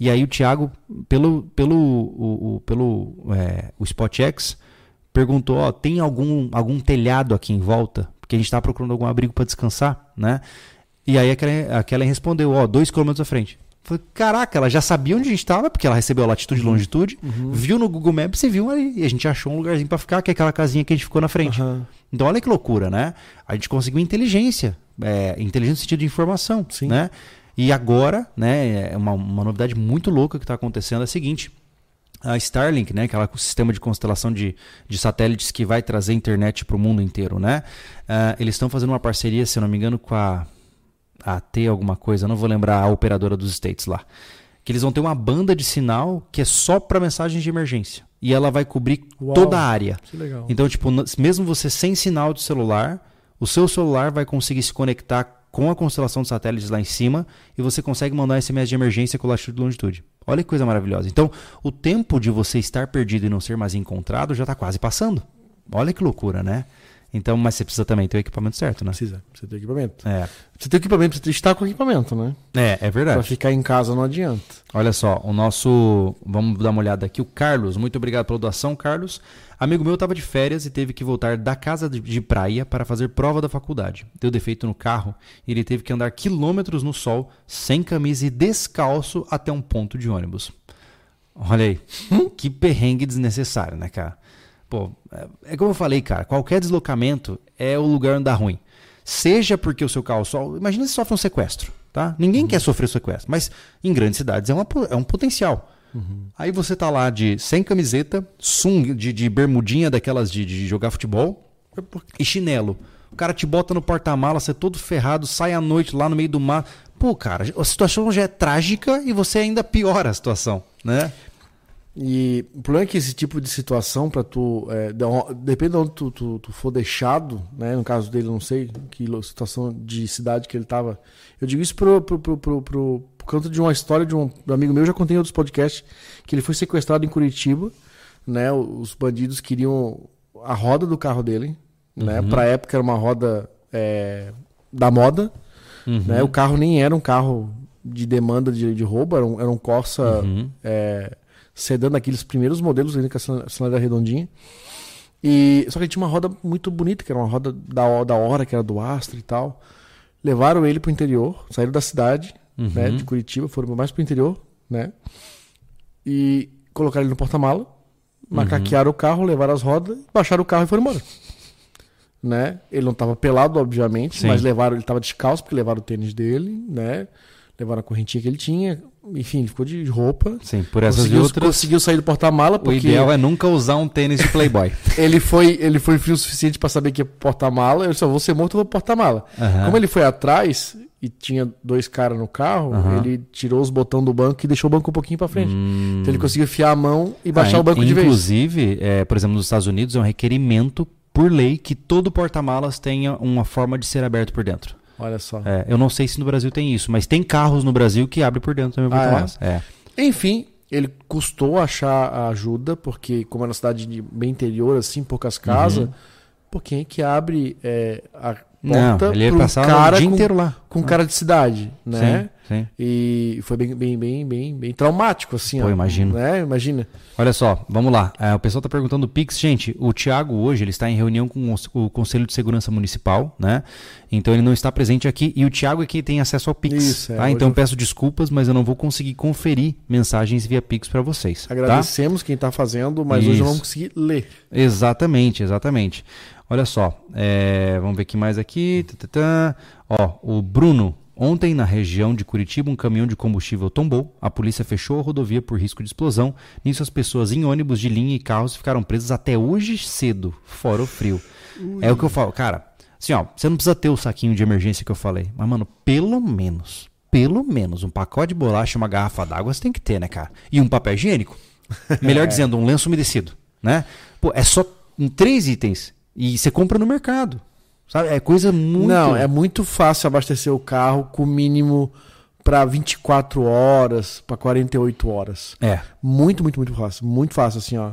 E aí o Thiago, pelo, pelo, o, o- pelo é, o SpotX, perguntou, ó, tem algum, algum telhado aqui em volta? Porque a gente estava procurando algum abrigo para descansar, né? E aí a Kellen, respondeu, ó, dois quilômetros à frente. Falei, caraca, ela já sabia onde a gente estava, porque ela recebeu a latitude e uhum. longitude, uhum. viu no Google Maps e viu ali. E a gente achou um lugarzinho para ficar, que é aquela casinha que a gente ficou na frente. Uhum. Então olha que loucura, né? A gente conseguiu inteligência, é, inteligência no sentido de informação, Sim. né? E agora, né, é uma, uma novidade muito louca que está acontecendo é a seguinte. A Starlink, né, aquela sistema de constelação de, de satélites que vai trazer internet para o mundo inteiro, né? Uh, eles estão fazendo uma parceria, se eu não me engano, com a AT alguma coisa, não vou lembrar a operadora dos States lá. Que eles vão ter uma banda de sinal que é só para mensagens de emergência. E ela vai cobrir Uau, toda a área. Então, tipo, mesmo você sem sinal de celular, o seu celular vai conseguir se conectar com a constelação de satélites lá em cima e você consegue mandar um SMS de emergência com latitude e longitude. Olha que coisa maravilhosa. Então, o tempo de você estar perdido e não ser mais encontrado já está quase passando. Olha que loucura, né? Então, mas você precisa também ter o equipamento certo, né? Precisa, precisa ter equipamento. É. Você tem equipamento, precisa estar com o equipamento, né? É, é verdade. Pra ficar em casa não adianta. Olha só, o nosso. Vamos dar uma olhada aqui. O Carlos, muito obrigado pela doação, Carlos. Amigo meu estava de férias e teve que voltar da casa de praia para fazer prova da faculdade. Deu defeito no carro e ele teve que andar quilômetros no sol, sem camisa e descalço até um ponto de ônibus. Olha aí, que perrengue desnecessário, né, cara? Pô, é, é como eu falei, cara, qualquer deslocamento é o lugar onde dá ruim. Seja porque o seu carro só. Imagina se sofre um sequestro, tá? Ninguém uhum. quer sofrer sequestro, mas em grandes cidades é, uma, é um potencial. Uhum. Aí você tá lá de sem camiseta, sung, de, de bermudinha daquelas de, de jogar futebol e chinelo. O cara te bota no porta-mala, você é todo ferrado, sai à noite lá no meio do mar. Pô, cara, a situação já é trágica e você ainda piora a situação, né? E o problema é que esse tipo de situação, para tu. É, depende de onde tu, tu, tu, for deixado, né? No caso dele, não sei que situação de cidade que ele tava. Eu digo isso pro, pro, pro, pro, pro, por conta de uma história de um, amigo meu, já contei em outros podcasts, que ele foi sequestrado em Curitiba, né? Os bandidos queriam a roda do carro dele, né? Uhum. Pra época era uma roda é, da moda, uhum. né? O carro nem era um carro de demanda de, de roubo, era um, era um Corsa. Uhum. É, sedã daqueles primeiros modelos ainda com a aceleradora redondinha. E, só que ele tinha uma roda muito bonita, que era uma roda da, da hora, que era do Astra e tal. Levaram ele pro interior, saíram da cidade, uhum. né, de Curitiba, foram mais pro interior, né? E colocaram ele no porta-mala, macaquearam uhum. o carro, levaram as rodas, baixaram o carro e foram embora. Né? Ele não estava pelado, obviamente, Sim. mas levaram, ele estava descalço porque levaram o tênis dele, né? Levaram a correntinha que ele tinha, enfim, ele ficou de roupa. Sim, por essas conseguiu, outras. Conseguiu sair do porta-mala. Porque... O ideal é nunca usar um tênis de Playboy. <laughs> ele foi ele foi frio o suficiente para saber que ia porta-mala. Eu só vou ser morto, eu vou porta-mala. Uhum. Como ele foi atrás e tinha dois caras no carro, uhum. ele tirou os botões do banco e deixou o banco um pouquinho para frente. Hum... Então ele conseguiu enfiar a mão e baixar ah, o banco de vez. Inclusive, é, por exemplo, nos Estados Unidos é um requerimento por lei que todo porta-malas tenha uma forma de ser aberto por dentro. Olha só. É, eu não sei se no Brasil tem isso, mas tem carros no Brasil que abrem por dentro também ah, é? é? Enfim, ele custou achar a ajuda, porque como é uma cidade bem interior, assim, poucas casas, uhum. por quem é que abre é, a porta não, ele ia passar cara o dia com, inteiro lá. com cara de cidade, né? Sim. Sim. E foi bem, bem, bem, bem, bem traumático, assim. Pô, ó, imagino. Né? Imagina. Olha só, vamos lá. É, o pessoal está perguntando o Pix. Gente, o Tiago hoje ele está em reunião com o Conselho de Segurança Municipal, né? Então ele não está presente aqui. E o Tiago é que tem acesso ao Pix. Isso, é, tá? Então eu peço desculpas, mas eu não vou conseguir conferir mensagens via Pix para vocês. Tá? Agradecemos tá? quem está fazendo, mas Isso. hoje eu não vou conseguir ler. Exatamente, exatamente. Olha só, é, vamos ver aqui mais aqui. Ó, o Bruno Ontem, na região de Curitiba, um caminhão de combustível tombou. A polícia fechou a rodovia por risco de explosão. Nisso, as pessoas em ônibus de linha e carros ficaram presas até hoje cedo, fora o frio. Ui. É o que eu falo, cara. Assim, ó, você não precisa ter o saquinho de emergência que eu falei. Mas, mano, pelo menos, pelo menos, um pacote de bolacha e uma garrafa d'água você tem que ter, né, cara? E um papel higiênico. <laughs> Melhor é. dizendo, um lenço umedecido, né? Pô, é só em três itens. E você compra no mercado. Sabe? É coisa muito. Não, é muito fácil abastecer o carro com o mínimo para 24 horas, para 48 horas. É. Muito, muito, muito fácil. Muito fácil, assim, ó.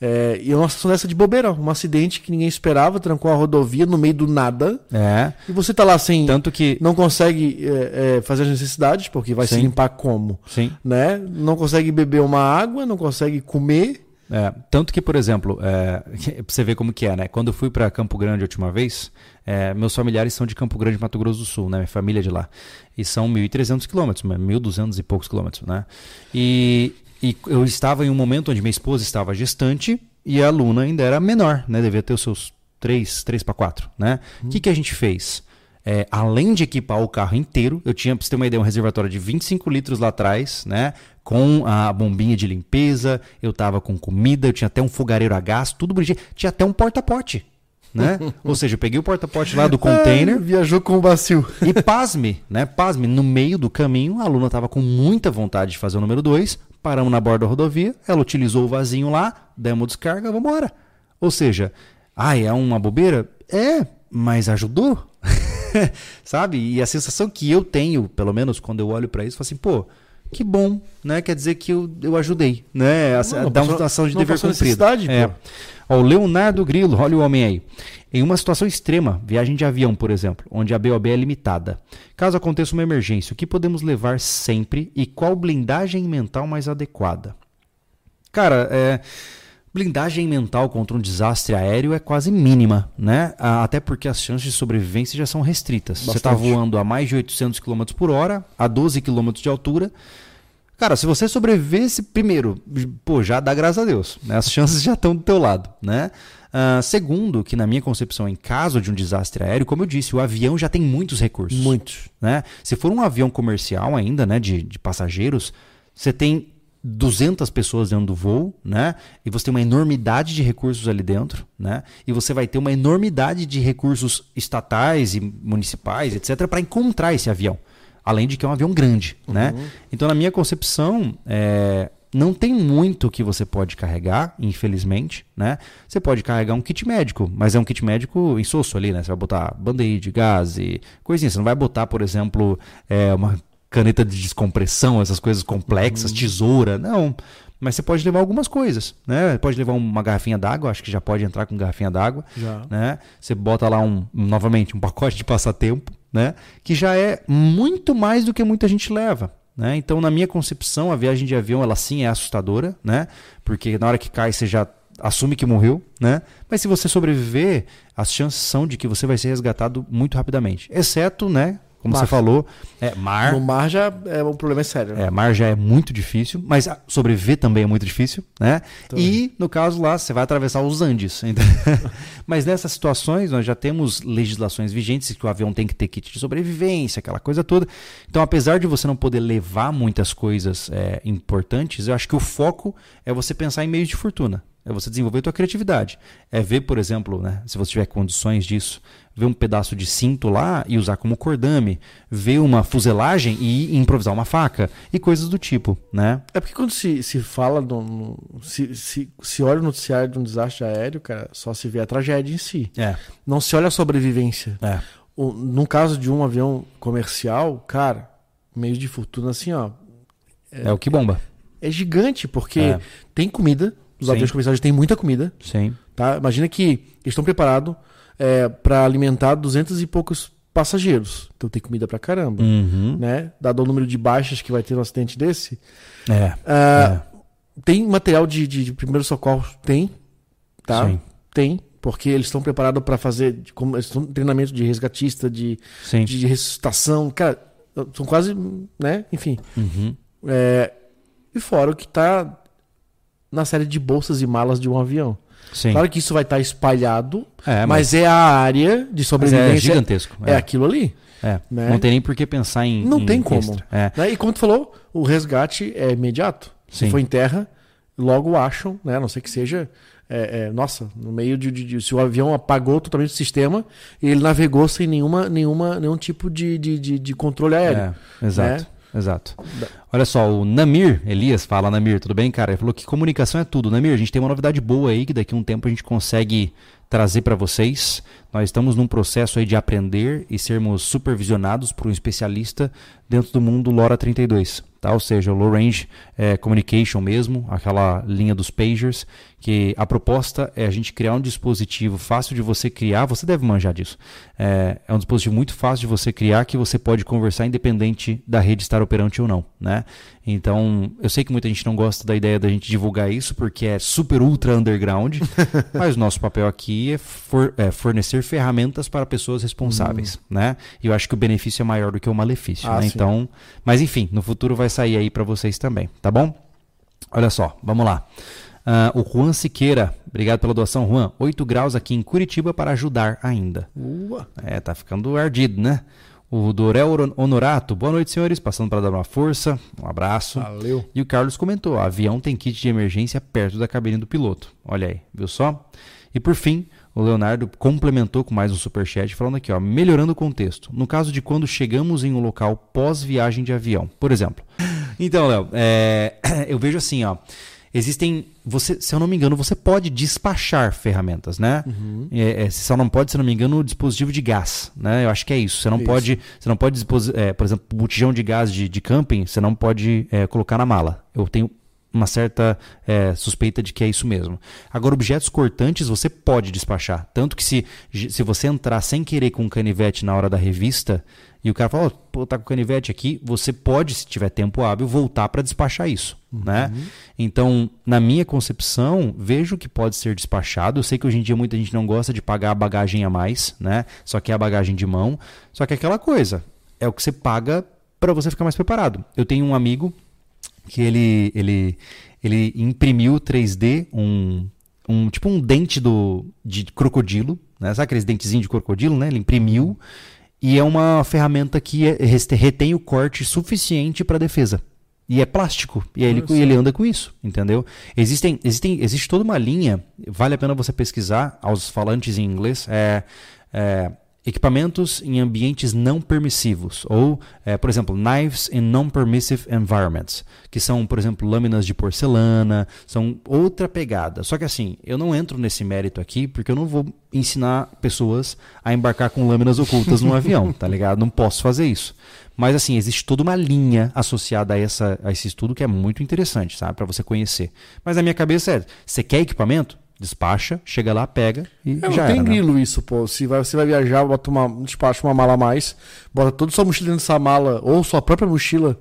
É, e é uma situação dessa de bobeira, um acidente que ninguém esperava, trancou a rodovia no meio do nada. É. E você tá lá sem. Tanto que. Não consegue é, é, fazer as necessidades, porque vai Sim. se limpar como? Sim. Né? Não consegue beber uma água, não consegue comer. É, tanto que, por exemplo, é, <laughs> você ver como que é, né? Quando eu fui para Campo Grande a última vez, é, meus familiares são de Campo Grande, Mato Grosso do Sul, né? Minha família é de lá. E são 1.300 quilômetros, 1.200 e poucos quilômetros, né? E, e eu estava em um momento onde minha esposa estava gestante e a Luna ainda era menor, né? Devia ter os seus 3, 3 para 4, né? O hum. que, que a gente fez? É, além de equipar o carro inteiro, eu tinha, pra você ter uma ideia, um reservatório de 25 litros lá atrás, né? Com a bombinha de limpeza, eu tava com comida, eu tinha até um fogareiro a gás, tudo bonitinho. Tinha até um porta-pote. Né? <laughs> Ou seja, eu peguei o porta-pote lá do container. Ai, viajou com o bacio. E pasme, né? Pasme, no meio do caminho, a aluna tava com muita vontade de fazer o número 2. Paramos na borda da rodovia, ela utilizou o vasinho lá, demos descarga, vamos embora. Ou seja, ah, é uma bobeira? É, mas ajudou. <laughs> sabe? E a sensação que eu tenho, pelo menos quando eu olho para isso, é assim, pô, que bom, né? Quer dizer que eu, eu ajudei, né? A, não, dá uma situação de dever cumprido. É. Ó, o Leonardo Grilo, olha o homem aí. Em uma situação extrema, viagem de avião, por exemplo, onde a BOB é limitada. Caso aconteça uma emergência, o que podemos levar sempre e qual blindagem mental mais adequada? Cara, é blindagem mental contra um desastre aéreo é quase mínima, né? Até porque as chances de sobrevivência já são restritas. Bastante. Você está voando a mais de 800 km por hora, a 12 km de altura. Cara, se você sobrevivesse, primeiro, pô, já dá graças a Deus. Né? As <laughs> chances já estão do teu lado, né? Uh, segundo, que na minha concepção, em caso de um desastre aéreo, como eu disse, o avião já tem muitos recursos. Muitos. Né? Se for um avião comercial ainda, né, de, de passageiros, você tem 200 pessoas dentro do voo, né? E você tem uma enormidade de recursos ali dentro, né? E você vai ter uma enormidade de recursos estatais e municipais, etc, para encontrar esse avião. Além de que é um avião grande, né? uhum. né? Então, na minha concepção, é, não tem muito que você pode carregar, infelizmente, né? Você pode carregar um kit médico, mas é um kit médico insosso ali, né? Você vai botar band-aid, gás e coisinha. Você não vai botar, por exemplo, é, uma caneta de descompressão, essas coisas complexas, uhum. tesoura, não. Mas você pode levar algumas coisas, né? Pode levar uma garrafinha d'água, acho que já pode entrar com garrafinha d'água, né? Você bota lá um, novamente, um pacote de passatempo, né? Que já é muito mais do que muita gente leva, né? Então, na minha concepção, a viagem de avião, ela sim é assustadora, né? Porque na hora que cai, você já assume que morreu, né? Mas se você sobreviver, as chances são de que você vai ser resgatado muito rapidamente. Exceto, né? Como mar. você falou, é, mar. No mar já é um problema sério. Né? É, mar já é muito difícil, mas sobreviver também é muito difícil, né? E no caso lá, você vai atravessar os Andes. Então... <laughs> mas nessas situações, nós já temos legislações vigentes que o avião tem que ter kit de sobrevivência, aquela coisa toda. Então, apesar de você não poder levar muitas coisas é, importantes, eu acho que o foco é você pensar em meios de fortuna. É você desenvolver a tua criatividade. É ver, por exemplo, né, se você tiver condições disso, ver um pedaço de cinto lá e usar como cordame, ver uma fuselagem e improvisar uma faca e coisas do tipo, né? É porque quando se, se fala, no, se, se, se olha o noticiário de um desastre aéreo, cara, só se vê a tragédia em si. É. Não se olha a sobrevivência. É. O, no caso de um avião comercial, cara, meio de fortuna assim, ó. É, é o que bomba. É, gigante, porque é. tem comida, os aviões comerciais têm muita comida. Sim. Tá? Imagina que eles estão preparados é, para alimentar duzentos e poucos passageiros. Então tem comida pra caramba. Uhum. Né? Dado o número de baixas que vai ter no acidente desse. É. Uh, é. Tem material de, de, de, primeiro socorro? Tem. Tá? Sim. Tem. Porque eles estão preparados para fazer como, estão, treinamento de resgatista, de, Sim. de ressuscitação. Cara, são quase. né? Enfim. Uhum. É, e fora o que está na série de bolsas e malas de um avião. Sim. Claro que isso vai estar espalhado, é, mas... mas... é a área de sobrevivência. Mas é gigantesco. É, é aquilo ali. É. Né? Não tem nem por que pensar em. Não em tem como. É. Né? E como tu falou, o resgate é imediato. Sim. Se for em terra, logo acham, né? a não ser que seja. É, é, nossa, no meio de, de, de, Se o avião apagou totalmente o sistema, ele navegou sem nenhuma, nenhuma, nenhum tipo de, de, de, de controle aéreo. Exato. Né? Exato. Olha só, o Namir, Elias, fala Namir, tudo bem, cara? Ele falou que comunicação é tudo. Namir, a gente tem uma novidade boa aí que daqui a um tempo a gente consegue trazer para vocês. Nós estamos num processo aí de aprender e sermos supervisionados por um especialista dentro do mundo LoRa 32, tá? Ou seja, o Low Range é, Communication mesmo, aquela linha dos pagers que a proposta é a gente criar um dispositivo fácil de você criar, você deve manjar disso. É, é, um dispositivo muito fácil de você criar que você pode conversar independente da rede estar operante ou não, né? Então, eu sei que muita gente não gosta da ideia da gente divulgar isso porque é super ultra underground, <laughs> mas o nosso papel aqui é, for, é, fornecer ferramentas para pessoas responsáveis, hum. né? E eu acho que o benefício é maior do que o malefício, ah, né? Então, mas enfim, no futuro vai sair aí para vocês também, tá bom? Olha só, vamos lá. Uh, o Juan Siqueira, obrigado pela doação, Juan. 8 graus aqui em Curitiba para ajudar ainda. Ua. É, tá ficando ardido, né? O Dorel Honorato, boa noite, senhores. Passando para dar uma força, um abraço. Valeu. E o Carlos comentou: avião tem kit de emergência perto da cabine do piloto. Olha aí, viu só? E por fim, o Leonardo complementou com mais um superchat falando aqui, ó, melhorando o contexto. No caso de quando chegamos em um local pós-viagem de avião, por exemplo. Então, Léo, é, <clears throat> eu vejo assim, ó existem. Você, se eu não me engano, você pode despachar ferramentas, né? Uhum. É, é, só não pode, se eu não me engano, o dispositivo de gás, né? Eu acho que é isso. Você não isso. pode, você não pode é, por exemplo, botijão de gás de, de camping, você não pode é, colocar na mala. Eu tenho uma certa é, suspeita de que é isso mesmo. Agora, objetos cortantes você pode despachar. Tanto que se, se você entrar sem querer com um canivete na hora da revista, e o cara fala, oh, pô, tá com canivete aqui, você pode, se tiver tempo hábil, voltar para despachar isso, uhum. né? Então, na minha concepção, vejo que pode ser despachado. Eu sei que hoje em dia muita gente não gosta de pagar a bagagem a mais, né? Só que é a bagagem de mão. Só que é aquela coisa, é o que você paga para você ficar mais preparado. Eu tenho um amigo que ele ele ele imprimiu 3D um um tipo um dente do de crocodilo, né? Sabe aqueles dentezinhos de crocodilo, né? Ele imprimiu e é uma ferramenta que é, retém o corte suficiente para defesa. E é plástico. E ele, ele anda com isso, entendeu? Existem, existem, existe toda uma linha, vale a pena você pesquisar aos falantes em inglês. É, é, equipamentos em ambientes não permissivos, ou, é, por exemplo, knives in non-permissive environments, que são, por exemplo, lâminas de porcelana, são outra pegada. Só que assim, eu não entro nesse mérito aqui porque eu não vou ensinar pessoas a embarcar com lâminas ocultas num avião, tá ligado? Não posso fazer isso. Mas assim, existe toda uma linha associada a, essa, a esse estudo que é muito interessante, sabe? Para você conhecer. Mas na minha cabeça é, você quer equipamento? Despacha, chega lá, pega e é, já não tem era, né? grilo né? isso, pô. Se vai, você vai viajar, bota uma, despacha uma mala a mais, bota toda sua mochila dentro dessa mala, ou sua própria mochila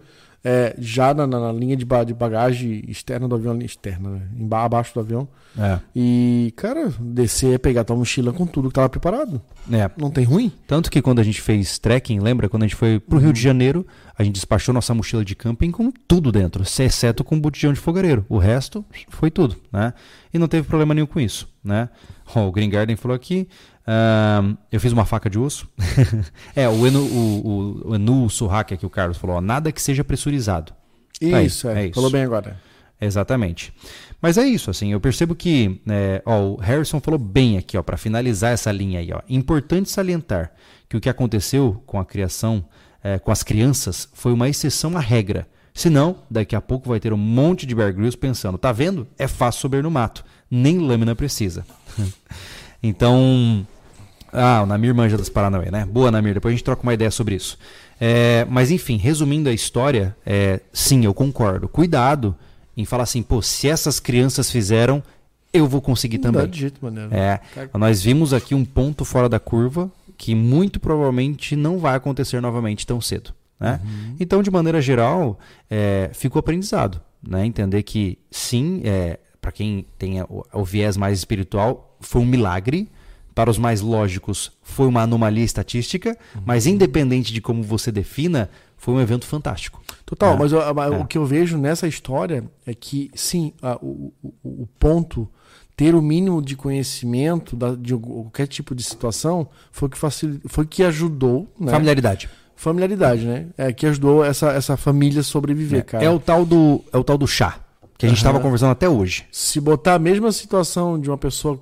é, já na, na, linha de, bagagem externa do avião, externa, né? abaixo do avião. É. E, cara, descer, pegar tua mochila com tudo que tava preparado. É. Não tem ruim. Tanto que quando a gente fez trekking, lembra? Quando a gente foi pro. Rio de Janeiro, a gente despachou nossa mochila de camping com tudo dentro, exceto com botijão de fogareiro. O resto foi tudo, né? E não teve problema nenhum com isso, né? Oh, o Green Garden falou aqui. Uh, eu fiz uma faca de osso. <laughs> é, o Enu, o, o, o Enu Surraque aqui, o Carlos falou: ó, nada que seja pressurizado. Tá isso, é, é, isso. Falou bem agora. Exatamente. Mas é isso, assim, eu percebo que é, ó, o Harrison falou bem aqui, ó, para finalizar essa linha aí, ó. Importante salientar que o que aconteceu com a criação é, com as crianças foi uma exceção à regra. Senão, daqui a pouco vai ter um monte de Bear Grylls pensando, tá vendo? É fácil subir no mato. Nem lâmina precisa. <laughs> então, ah, o Namir manja das Paranauê, né? Boa, Namir, depois a gente troca uma ideia sobre isso. É, mas enfim, resumindo a história, é, sim, eu concordo. Cuidado em falar assim, pô, se essas crianças fizeram, eu vou conseguir também. Não dá de jeito maneiro. É, nós vimos aqui um ponto fora da curva que muito provavelmente não vai acontecer novamente tão cedo. Né? Uhum. Então, de maneira geral, é, fica o aprendizado. Né? Entender que, sim, é, para quem tem o, o, viés mais espiritual, foi um milagre. Para os mais lógicos, foi uma anomalia estatística. Uhum. Mas, independente de como você defina, foi um evento fantástico. Total, é. mas o, o que eu vejo nessa história é que, sim, a, o, o ponto ter o mínimo de conhecimento da, de qualquer tipo de situação foi que facilitou, foi que ajudou. Né? Familiaridade. Familiaridade, né? É que ajudou essa, essa família a sobreviver, é, cara. É o tal do é o tal do chá que a gente estava uhum. conversando até hoje. Se botar a mesma situação de uma pessoa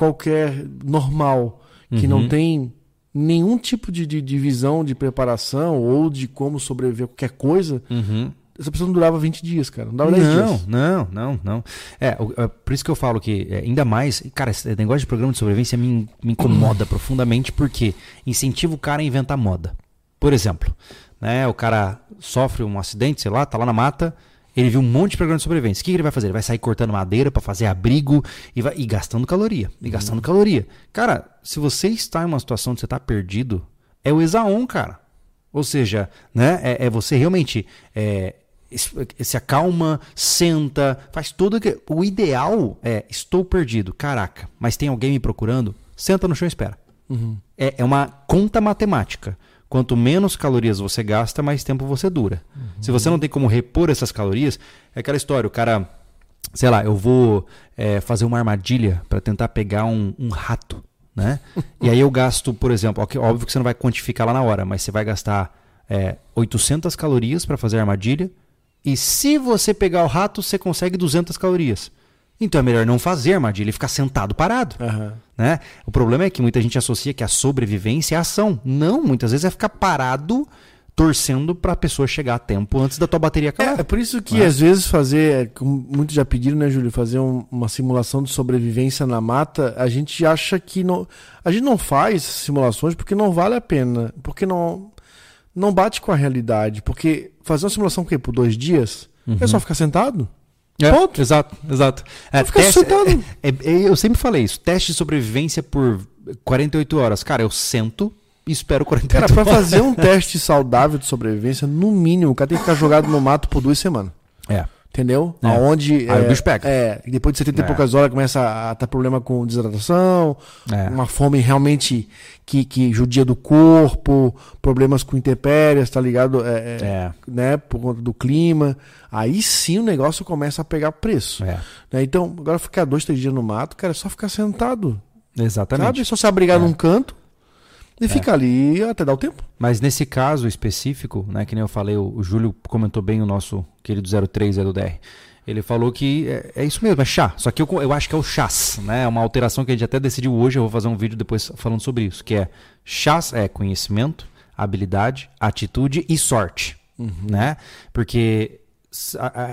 qualquer normal que uhum. não tem nenhum tipo de, de, de, visão de preparação ou de como sobreviver a qualquer coisa, uhum essa pessoa não durava 20 dias, cara. Não dava 10 não, dias. Não, não, não. É, é, por isso que eu falo que, é, ainda mais, cara, esse negócio de programa de sobrevivência me, me incomoda <clears throat> profundamente porque incentiva o cara a inventar moda. Por exemplo, né, o cara sofre um acidente, sei lá, tá lá na mata, Ele viu um monte de programa de sobrevivência. O que, que ele vai fazer? Ele vai sair cortando madeira para fazer abrigo e, vai, e gastando caloria. E gastando uhum. caloria. Cara, se você está em uma situação de você estar tá perdido, é o Exaon, cara. Ou seja, né, é, é você realmente é, se acalma, senta, faz tudo que. O ideal é: estou perdido, caraca, mas tem alguém me procurando? Senta no chão e espera. Uhum. É, é uma conta matemática. Quanto menos calorias você gasta, mais tempo você dura. Uhum. Se você não tem como repor essas calorias, é aquela história: o cara, sei lá, eu vou é, fazer uma armadilha para tentar pegar um, um rato. Né? e aí eu gasto, por exemplo, óbvio que você não vai quantificar lá na hora, mas você vai gastar é, 800 calorias para fazer a armadilha e se você pegar o rato, você consegue 200 calorias. Então é melhor não fazer armadilha e ficar sentado parado. Uhum. Né? O problema é que muita gente associa que a sobrevivência é ação. Não, muitas vezes é ficar parado torcendo para a pessoa chegar a tempo antes da tua bateria acabar. É, é por isso que é? às vezes fazer, é, como muitos já pediram, né, Júlio, fazer um, uma simulação de sobrevivência na mata, a gente acha que não, a gente não faz simulações porque não vale a pena, porque não não bate com a realidade. Porque fazer uma simulação quê? por dois dias uhum. é só ficar sentado? É, Ponto. Exato, exato. É, teste, sentado. É, é, eu sempre falei isso. Teste de sobrevivência por 48 horas. Cara, eu sento e espero 48 Cara, pra fazer um teste saudável de sobrevivência, no mínimo, o cara tem que ficar jogado no mato por duas semanas. É. Entendeu? É. Aonde. Aí é, o bicho pega. É, depois de 70 é. e poucas horas começa a ter problema com desidratação, é. uma fome realmente que, que judia do corpo, problemas com intempéries, tá ligado? É, é, é, Né? Por conta do clima. Aí sim o negócio começa a pegar preço. É. Né? Então, agora ficar dois, três dias no mato, cara, é só ficar sentado. Exatamente. Sabe? Só se abrigar num canto e ficar ali até dar o tempo. Mas nesse caso específico, né, que nem eu falei, o, o Júlio comentou bem o nosso querido 03 é do DR. Ele falou que é, é, isso mesmo, é chá. Só que eu, eu acho que é o chás, né? É uma alteração que a gente até decidiu hoje. Eu vou fazer um vídeo depois falando sobre isso. Que é chás é conhecimento, habilidade, atitude e sorte, uhum. né? Porque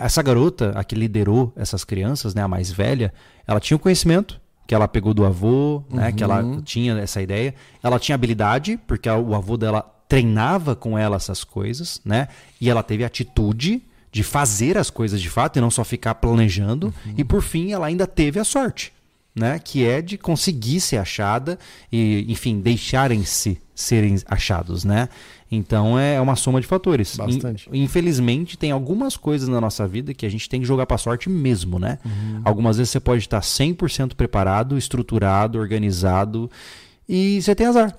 essa garota, a que liderou essas crianças, né, a mais velha, ela tinha o conhecimento que ela pegou do avô, né, uhum. que ela uhum. tinha essa ideia. Ela tinha habilidade, porque o avô dela treinava com ela essas coisas, né? E ela teve atitude de fazer as coisas de fato e não só ficar planejando. Uhum. E por fim, ela ainda teve a sorte, né? Que é de conseguir ser achada e, enfim, deixarem-se serem achados, né? Então é uma soma de fatores. Bastante. Infelizmente, tem algumas coisas na nossa vida que a gente tem que jogar para sorte mesmo, né? Uhum. Algumas vezes você pode estar 100% preparado, estruturado, organizado e você tem azar.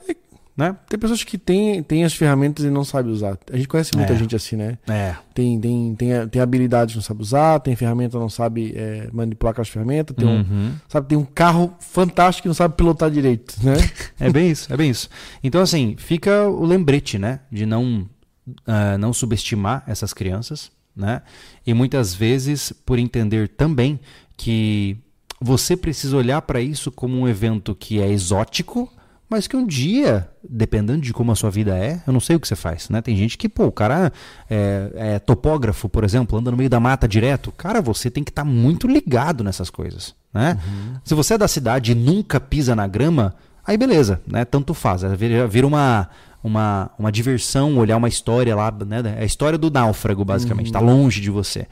Né? Tem pessoas que têm, têm as ferramentas e não sabem usar. A gente conhece muita é. gente assim, né? É. Tem, tem, tem, tem habilidades que não sabe usar, tem ferramenta não sabe é, manipular com as ferramentas, tem, uhum. um, sabe, tem um carro fantástico que não sabe pilotar direito, né? <laughs> é bem isso, é bem isso. Então, assim, fica o lembrete, né? De não, uh, não subestimar essas crianças, né? E muitas vezes por entender também que você precisa olhar para isso como um evento que é exótico, mas que um dia, dependendo de como a sua vida é, eu não sei o que você faz, né? Tem gente que, pô, o cara é, é topógrafo, por exemplo, anda no meio da mata direto. Cara, você tem que estar tá muito ligado nessas coisas, né? Uhum. Se você é da cidade e nunca pisa na grama, aí beleza, né? Tanto faz, vira, vira uma, uma, uma diversão olhar uma história lá, né? É a história do náufrago, basicamente, está uhum. longe de você.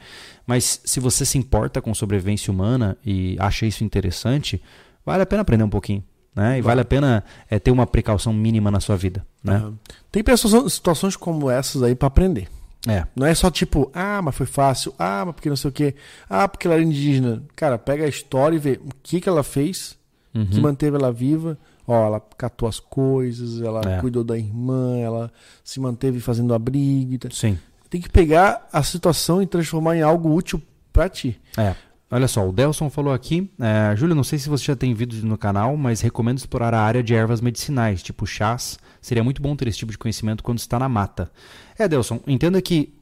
Mas se você se importa com sobrevivência humana e acha isso interessante, vale a pena aprender um pouquinho. Né? E vale a pena é, ter uma precaução mínima na sua vida. Né? Uhum. Tem pessoas, situações como essas aí para aprender. É. Não é só tipo, ah, mas foi fácil, ah, mas porque não sei o quê, ah, porque ela era indígena. Cara, pega a história e vê o que, que ela fez uhum. que manteve ela viva. Ó, ela catou as coisas, ela é. cuidou da irmã, ela se manteve fazendo abrigo. Sim. Tem que pegar a situação e transformar em algo útil para ti. É. Olha só, o Delson falou aqui, é, Júlio, não sei se você já tem vídeo no canal, mas recomendo explorar a área de ervas medicinais, tipo chás. Seria muito bom ter esse tipo de conhecimento quando está na mata. É, Delson, entenda que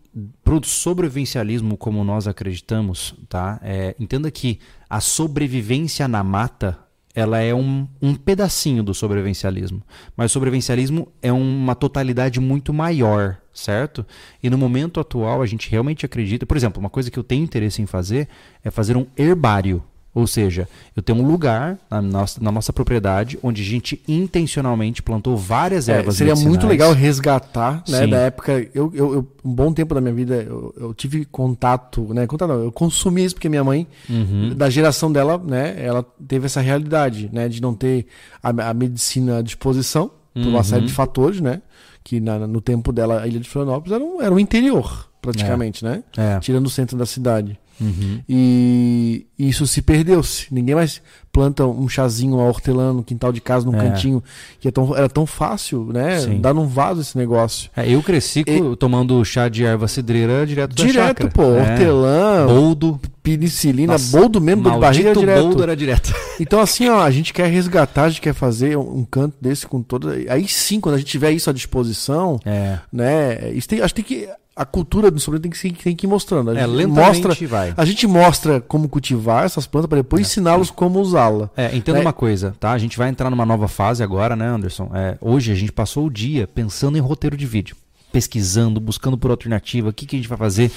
para o sobrevivencialismo como nós acreditamos, tá? É, entenda que a sobrevivência na mata ela é um, um pedacinho do sobrevivencialismo, mas o sobrevivencialismo é uma totalidade muito maior certo? E no momento atual a gente realmente acredita, por exemplo, uma coisa que eu tenho interesse em fazer é fazer um herbário. Ou seja, eu tenho um lugar na nossa, na nossa propriedade onde a gente intencionalmente plantou várias É, ervas seria muito legal resgatar, né? Sim. Da época. Eu, eu, eu- um bom tempo da minha vida, eu, eu tive contato, né? Contato não, eu consumi isso porque minha mãe, Uhum. da geração dela, né? Ela teve essa realidade, né? De não ter a, a medicina à disposição, por uma Uhum. série de fatores, né? Que na- no tempo dela, a ilha de Florianópolis era um, era um interior, praticamente, né? É. Tirando o centro da cidade. Uhum. E isso se perdeu-se. Ninguém mais planta um chazinho, uma hortelã no quintal de casa, num É. cantinho, que é tão, era tão fácil, né? Sim. Dar num vaso esse negócio. É, eu cresci co- tomando chá de erva cidreira direto da direto, pô. É. Hortelã, Boldo. penicilina, Nossa, boldo mesmo, dor de barriga direto. boldo era direto. <laughs> Então, assim, ó, a gente quer resgatar, a gente quer fazer um, um canto desse com toda. Aí sim, quando a gente tiver isso à disposição, É. né? Isso tem, acho que tem que. A cultura do sobrinho tem que, tem que ir mostrando. A É, gente lentamente mostra, vai. a gente mostra como cultivar essas plantas para depois ensiná-los como usá-la. É, entenda Né? uma coisa, tá? A gente vai entrar numa nova fase agora, né, Anderson? É, hoje a gente passou o dia pensando em roteiro de vídeo, pesquisando, buscando por alternativa, o que, que a gente vai fazer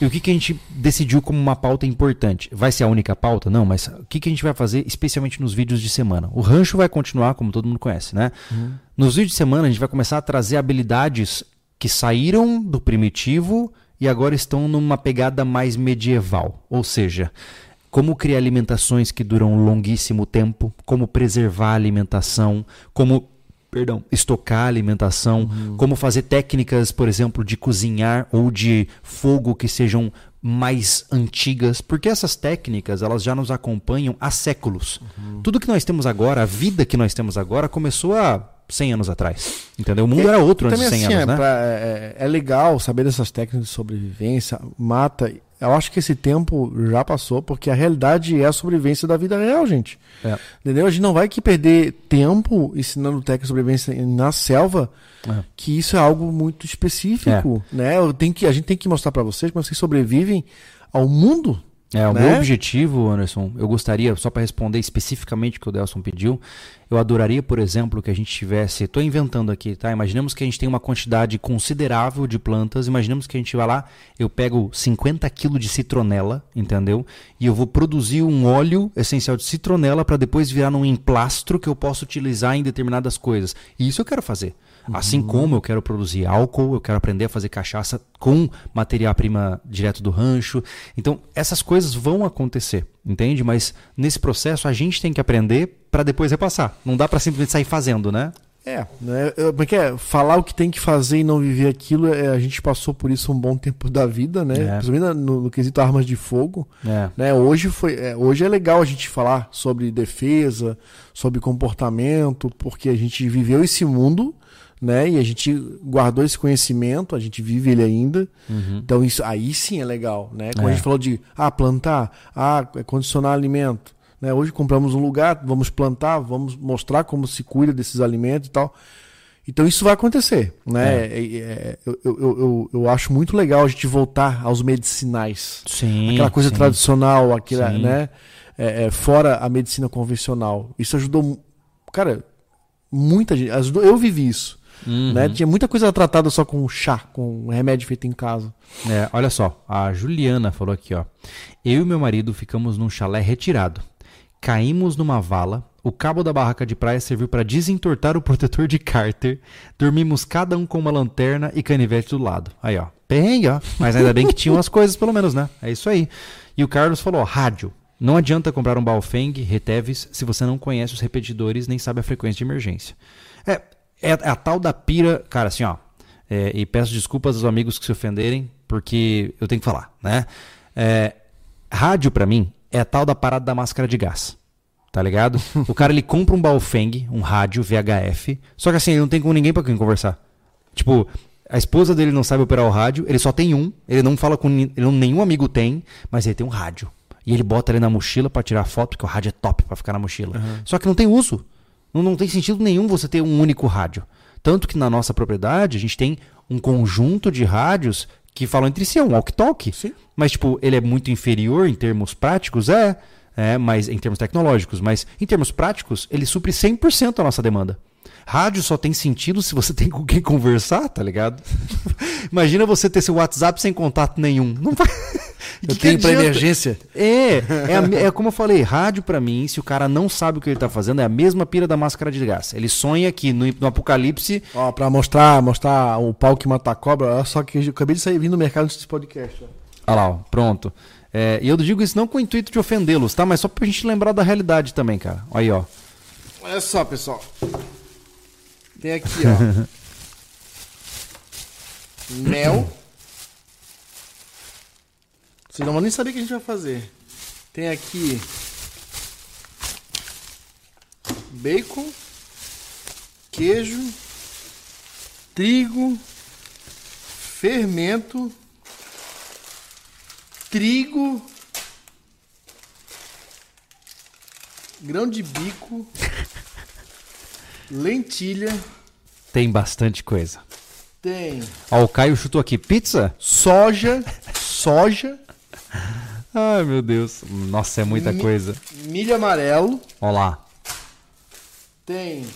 e o que, que a gente decidiu como uma pauta importante. Vai ser a única pauta? Não, mas o que, que a gente vai fazer especialmente nos vídeos de semana? O rancho vai continuar, como todo mundo conhece, né? Nos vídeos de semana a gente vai começar a trazer habilidades que saíram do primitivo e agora estão numa pegada mais medieval. Ou seja, como criar alimentações que duram um longuíssimo tempo, como preservar a alimentação, como perdão, estocar a alimentação, como fazer técnicas, por exemplo, de cozinhar ou de fogo que sejam mais antigas, porque essas técnicas elas já nos acompanham há séculos. Tudo que nós temos agora, a vida que nós temos agora, começou há 100 anos atrás. Entendeu? O mundo era outro antes de Também 100 assim, anos, é, né? pra- é, é legal saber dessas técnicas de sobrevivência, mata. Eu acho que esse tempo já passou, porque a realidade é a sobrevivência da vida real, gente. É. Entendeu? A gente não vai aqui perder tempo ensinando técnica de sobrevivência na selva, É. que isso é algo muito específico, né? Eu tenho que, a gente tem que mostrar para vocês como vocês sobrevivem ao mundo. É, o né? meu objetivo, Anderson, eu gostaria, só para responder especificamente o que o Delson pediu, eu adoraria, por exemplo, que a gente tivesse. Estou inventando aqui, tá? Imaginemos que a gente tem uma quantidade considerável de plantas. Imaginemos que a gente vai lá, eu pego 50 quilos de citronela, entendeu? E eu vou produzir um óleo essencial de citronela para depois virar num emplastro que eu possa utilizar em determinadas coisas. E isso eu quero fazer. Assim como eu quero produzir álcool, eu quero aprender a fazer cachaça com matéria-prima direto do rancho. Então, essas coisas vão acontecer, entende? Mas nesse processo a gente tem que aprender para depois repassar. Não dá para simplesmente sair fazendo, né? É, né? Porque é, falar o que tem que fazer e não viver aquilo, é, a gente passou por isso um bom tempo da vida, né? É. Principalmente no, no quesito armas de fogo. É. né? Hoje, foi, é, hoje é legal a gente falar sobre defesa, sobre comportamento, porque a gente viveu esse mundo, né? E a gente guardou esse conhecimento, a gente vive ele ainda. Uhum. Então isso aí sim é legal, né? Como É. a gente falou de ah, plantar, ah, condicionar alimento. Né? Hoje compramos um lugar, vamos plantar, vamos mostrar como se cuida desses alimentos e tal. Então isso vai acontecer, né? É, é, eu, eu, eu, eu acho muito legal a gente voltar aos medicinais Sim. aquela coisa sim. tradicional, aquela, Sim. né? É, é, fora a medicina convencional. Isso ajudou, cara, muita gente. Ajudou, eu vivi isso, Uhum. né? Tinha muita coisa tratada só com chá, com remédio feito em casa. É, olha só, a Juliana falou aqui, ó. Eu e meu marido ficamos num chalé retirado. Caímos numa vala. O cabo da barraca de praia serviu para desentortar o protetor de cárter. Dormimos cada um com uma lanterna e canivete do lado. Aí, ó. Perrengue, ó. Mas ainda bem que tinham as coisas, pelo menos, né? É isso aí. E o Carlos falou, ó, rádio. Não adianta comprar um Baofeng, Retevis, se você não conhece os repetidores nem sabe a frequência de emergência. É, é a tal da pira, cara, assim, ó. é, e peço desculpas aos amigos que se ofenderem, porque eu tenho que falar, né? É, rádio, pra mim, é a tal da parada da máscara de gás. Tá ligado? o cara ele compra um Baofeng, um rádio VHF, só que assim, ele não tem com ninguém pra quem conversar. Tipo, a esposa dele não sabe operar o rádio, ele só tem um, ele não fala com ele não- nenhum amigo tem, mas ele tem um rádio. E ele bota ele na mochila pra tirar foto, porque o rádio é top pra ficar na mochila. Só que não tem uso. Não, não tem sentido nenhum você ter um único rádio. Tanto que na nossa propriedade a gente tem um conjunto de rádios que falam entre si, é um walk-talk. Mas, tipo, ele é muito inferior em termos práticos? É. É, mas em termos tecnológicos, mas em termos práticos, ele supre 100% a nossa demanda. Rádio só tem sentido se você <laughs> tem com quem conversar, tá ligado? <laughs> Imagina você ter seu WhatsApp sem contato nenhum. Não vai. <laughs> Eu que tenho para emergência. É, é, é, como eu falei, rádio para mim, se o cara não sabe o que ele tá fazendo, é a mesma pira da máscara de gás. Ele sonha que no, no apocalipse. Ó, pra mostrar, mostrar o pau que mata a cobra, olha só que eu acabei de sair vindo do mercado desse podcast. Olha lá, ó, pronto. É, e eu digo isso não com o intuito de ofendê-los, tá? Mas só pra gente lembrar da realidade também, cara. Aí, ó. Olha só, pessoal. Tem aqui, ó. <laughs> Mel. Vocês não vão nem saber o que a gente vai fazer. Tem aqui bacon, queijo, trigo, fermento, trigo, grão de bico, <laughs> lentilha. Tem bastante coisa. Tem. Ó, o Caio chutou aqui pizza, soja, soja, Ai, meu Deus. Nossa, é muita Mi coisa. Milho amarelo. Olha lá. Tem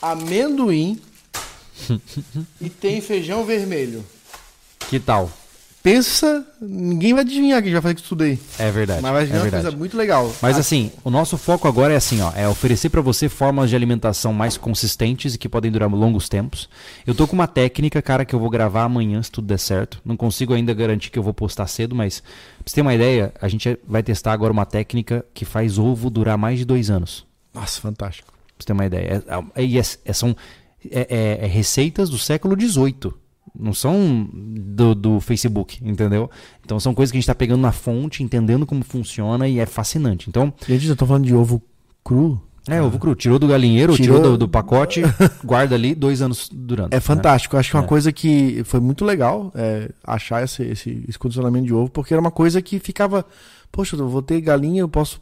amendoim. <laughs> e tem feijão vermelho. Que tal? Pensa, ninguém vai adivinhar que a gente vai fazer isso tudo aí. É verdade. Mas vai é uma coisa muito legal. Mas assim, o nosso foco agora é assim, ó, é oferecer para você formas de alimentação mais consistentes e que podem durar longos tempos. Eu tô com uma técnica, cara, que eu vou gravar amanhã se tudo der certo. Não consigo ainda garantir que eu vou postar cedo, mas pra você ter uma ideia, a gente vai testar agora uma técnica que faz ovo durar mais de dois anos. Nossa, fantástico. Pra você ter uma ideia. É, é, é, é são é, receitas do século XVIII não são do, do, Facebook, entendeu? Então são coisas que a gente está pegando na fonte, entendendo como funciona e é fascinante. Então, gente, eu tô falando de ovo cru. É, ovo cru. Tirou do galinheiro, tirou, tirou do, do, pacote, <laughs> guarda ali, dois anos durando. É fantástico. Né? Acho que é uma é. coisa que foi muito legal é, achar esse, esse, esse, condicionamento de ovo, porque era uma coisa que ficava. Poxa, eu vou ter galinha, eu posso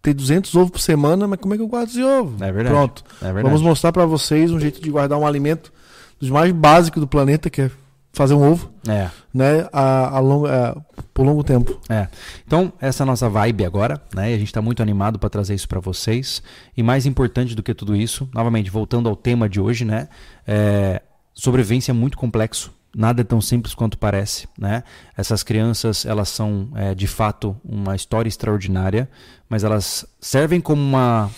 ter 200 ovos por semana, mas como é que eu guardo esse ovo? É verdade. Pronto. É verdade. Vamos mostrar para vocês um jeito de guardar um alimento dos mais básicos do planeta, que é fazer um ovo. É. Né, a, a longo, a, por longo tempo. É. Então, essa é a nossa vibe agora, né? E a gente está muito animado para trazer isso para vocês. E mais importante do que tudo isso, novamente, voltando ao tema de hoje, né? É, sobrevivência é muito complexo. Nada é tão simples quanto parece, né? Essas crianças, elas são, é, de fato, uma história extraordinária, mas elas servem como uma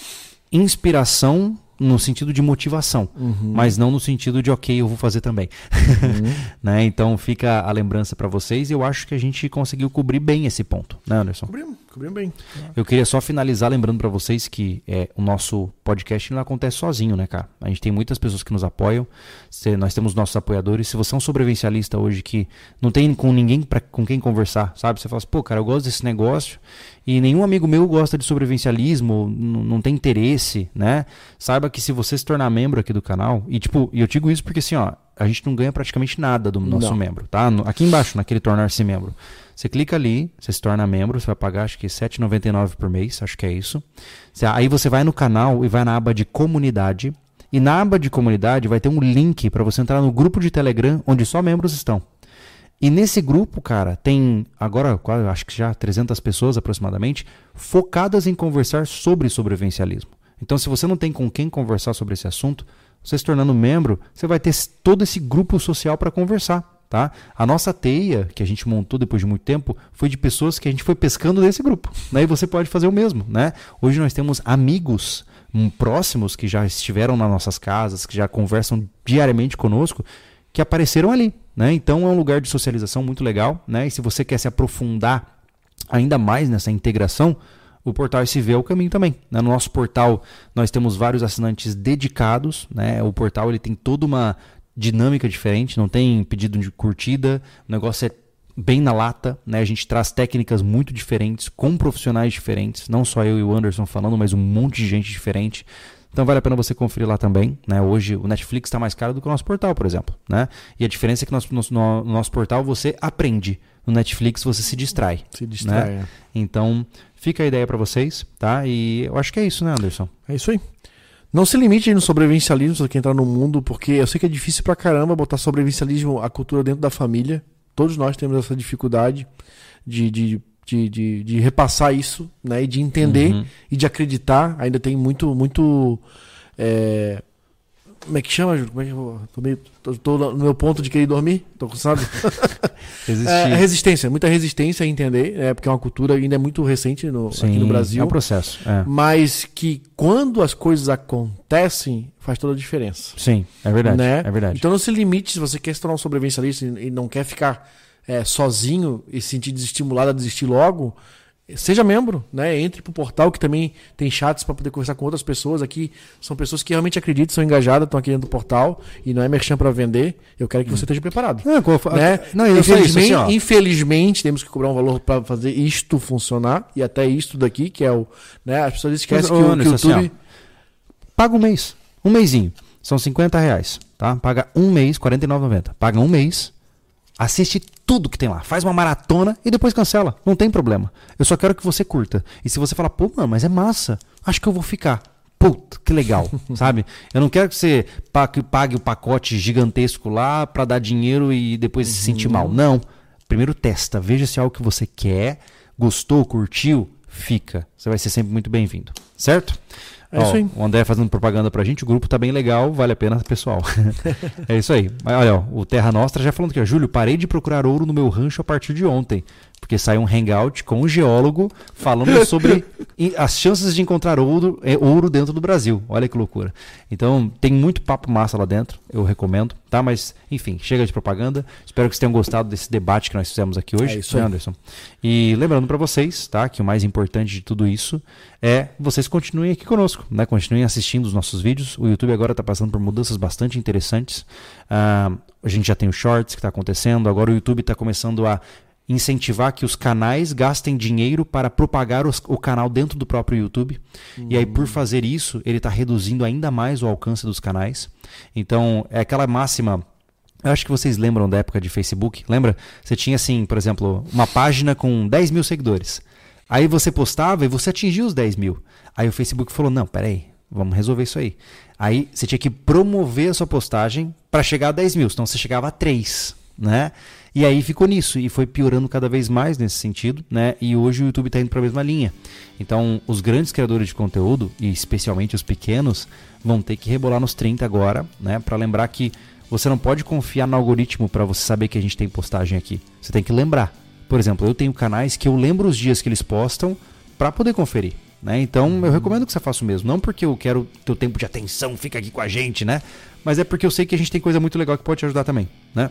inspiração no sentido de motivação, uhum. mas não no sentido de ok, eu vou fazer também. Uhum. <laughs> né? Então fica a lembrança para vocês e eu acho que a gente conseguiu cobrir bem esse ponto, né, Anderson? Cobrimos, cobrimos bem. Eu queria só finalizar lembrando para vocês que é, o nosso podcast não acontece sozinho, né, cara? A gente tem muitas pessoas que nos apoiam, se, nós temos nossos apoiadores. Se você é um sobrevivencialista hoje que não tem com ninguém pra, com quem conversar, sabe? Você fala assim, pô, cara, eu gosto desse negócio e nenhum amigo meu gosta de sobrevivencialismo, não tem interesse, né? Saiba que se você se tornar membro aqui do canal, e tipo, e eu digo isso porque assim, ó, a gente não ganha praticamente nada do nosso não. membro, tá? Aqui embaixo, naquele tornar-se membro. Você clica ali, você se torna membro, você vai pagar acho que R$7,99 por mês, acho que é isso. Aí você vai no canal e vai na aba de comunidade. E na aba de comunidade vai ter um link para você entrar no grupo de Telegram onde só membros estão. E nesse grupo, cara, tem agora acho que já 300 pessoas aproximadamente focadas em conversar sobre sobrevivencialismo. Então, se você não tem com quem conversar sobre esse assunto, você se tornando membro, você vai ter todo esse grupo social para conversar. Tá? A nossa teia, que a gente montou depois de muito tempo, foi de pessoas que a gente foi pescando nesse grupo. Né? E você pode fazer o mesmo. Né? Hoje nós temos amigos hum, próximos que já estiveram nas nossas casas, que já conversam diariamente conosco, que apareceram ali. Né? Então é um lugar de socialização muito legal. Né? E se você quer se aprofundar ainda mais nessa integração, o portal SV é o caminho também. Né? No nosso portal nós temos vários assinantes dedicados. Né? O portal ele tem toda uma dinâmica diferente, não tem pedido de curtida, o negócio é bem na lata, né? A gente traz técnicas muito diferentes, com profissionais diferentes, não só eu e o Anderson falando, mas um monte de gente diferente. Então vale a pena você conferir lá também. Né? Hoje o Netflix está mais caro do que o nosso portal, por exemplo. Né? E a diferença é que no, no, no nosso portal você aprende. No Netflix você se distrai. Se distrai. Né? É. Então fica a ideia para vocês, tá? E eu acho que é isso, né, Anderson? É isso aí. Não se limite no sobrevivencialismo, você quer entrar no mundo, porque eu sei que é difícil pra caramba botar sobrevivencialismo, a cultura dentro da família. Todos nós temos essa dificuldade de, de de, de, de, repassar isso, né? E de entender uhum. e de acreditar. Ainda tem muito, muito. É, Como é que chama, Júlio? Como é que eu. Tô, meio, tô, tô no meu ponto de querer dormir, tô cansado. <laughs> é, resistência, muita resistência a entender, é, porque é uma cultura ainda é muito recente no, Sim, aqui no Brasil. É um processo. É. Mas que quando as coisas acontecem, faz toda a diferença. Sim, é verdade. Né? É verdade. Então não se limite, se você quer se tornar um sobrevivencialista e não quer ficar é, sozinho e se sentir desestimulado a desistir logo, seja membro, né? Entre pro portal que também tem chats para poder conversar com outras pessoas aqui. São pessoas que realmente acreditam, são engajadas, estão aqui dentro do portal e não é merchan para vender. Eu quero que você esteja preparado. Não, né? não infelizmente, isso, assim, infelizmente, temos que cobrar um valor para fazer isto funcionar e até isto daqui, que é o, né? As pessoas esquecem Mas, que, o, que o assim, YouTube paga um mês, um mêsinho. São 50 reais, tá? Paga um mês, R$ 49,90. Paga um mês, Assiste tudo que tem lá. Faz uma maratona e depois cancela. Não tem problema. Eu só quero que você curta. E se você falar, pô, mano, mas é massa. Acho que eu vou ficar. Puta, que legal, <laughs> sabe? Eu não quero que você pague o pacote gigantesco lá para dar dinheiro e depois uhum. se sentir mal. Uhum. Não. Primeiro testa, veja se é algo que você quer, gostou, curtiu, fica. Você vai ser sempre muito bem-vindo, certo? É isso aí. O André fazendo propaganda pra gente, o grupo tá bem legal, vale a pena, pessoal. <laughs> é isso aí. Olha, ó, o Terra Nostra já falando aqui, ó, Júlio, parei de procurar ouro no meu rancho a partir de ontem porque saiu um hangout com um geólogo falando sobre <laughs> as chances de encontrar ouro, é, ouro dentro do Brasil. Olha que loucura. Então, tem muito papo massa lá dentro, eu recomendo, tá? Mas, enfim, chega de propaganda. Espero que vocês tenham gostado desse debate que nós fizemos aqui hoje, é isso Anderson? E lembrando para vocês, tá? Que o mais importante de tudo isso é vocês continuem aqui conosco, né? Continuem assistindo os nossos vídeos. O YouTube agora está passando por mudanças bastante interessantes. Uh, a gente já tem o Shorts que está acontecendo, agora o YouTube está começando a incentivar que os canais gastem dinheiro para propagar os, o canal dentro do próprio YouTube. Uhum. E aí, por fazer isso, ele está reduzindo ainda mais o alcance dos canais. Então, é aquela máxima. Eu acho que vocês lembram da época de Facebook. Lembra? Você tinha, assim, por exemplo, uma página com 10 mil seguidores. Aí você postava e você atingiu os 10 mil. Aí o Facebook falou: não, peraí, vamos resolver isso aí. Aí você tinha que promover a sua postagem para chegar a 10 mil, senão você chegava a 3. Né? E aí ficou nisso e foi piorando cada vez mais nesse sentido, né? E hoje o YouTube está indo para a mesma linha. Então, os grandes criadores de conteúdo, e especialmente os pequenos, vão ter que rebolar nos 30 agora, né? Para lembrar que você não pode confiar no algoritmo para você saber que a gente tem postagem aqui. Você tem que lembrar. Por exemplo, eu tenho canais que eu lembro os dias que eles postam para poder conferir. Né? Então eu recomendo que você faça o mesmo. Não porque eu quero teu tempo de atenção, fica aqui com a gente, né? Mas é porque eu sei que a gente tem coisa muito legal que pode te ajudar também, né?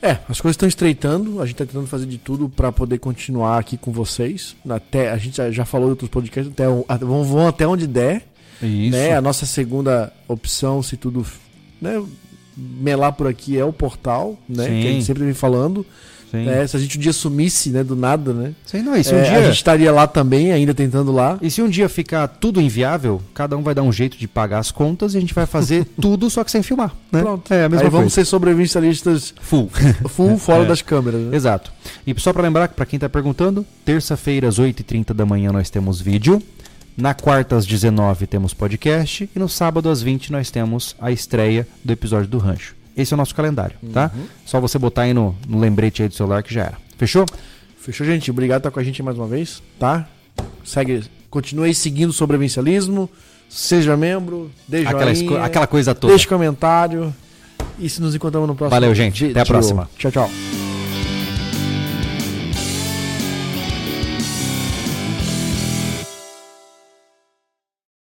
É, as coisas estão estreitando, a gente está tentando fazer de tudo para poder continuar aqui com vocês. Até, a gente já, falou em outros podcasts, até, vão, vão até onde der. Isso. Né? A nossa segunda opção, se tudo né, melar por aqui, é o portal, né? Sim. Que a gente sempre vem falando. É, se a gente um dia sumisse, né, do nada, né? Sim, não, e se um é, dia... A gente estaria lá também, ainda tentando lá. E se um dia ficar tudo inviável, cada um vai dar um jeito de pagar as contas e a gente vai fazer <laughs> tudo, só que sem filmar. Né? Pronto. É a mesma Aí coisa. vamos ser sobrevivencialistas full, <laughs> full <laughs> fora é. das câmeras. Né? Exato. E só para lembrar, para quem tá perguntando, terça-feira às 8h30 da manhã nós temos vídeo. Na quarta às 19 temos podcast e no sábado às 20 nós temos a estreia do episódio do Rancho. Esse é o nosso calendário, tá? Uhum. Só você botar aí no, no lembrete aí do celular que já era. Fechou? Fechou, gente. Obrigado por estar com a gente mais uma vez, tá? Segue, continue aí seguindo o sobrevivencialismo. Seja membro, deixe aquela, joinha, aquela coisa toda. Deixe comentário. E se nos encontramos no próximo Valeu, gente. Até a próxima. Tchau, tchau.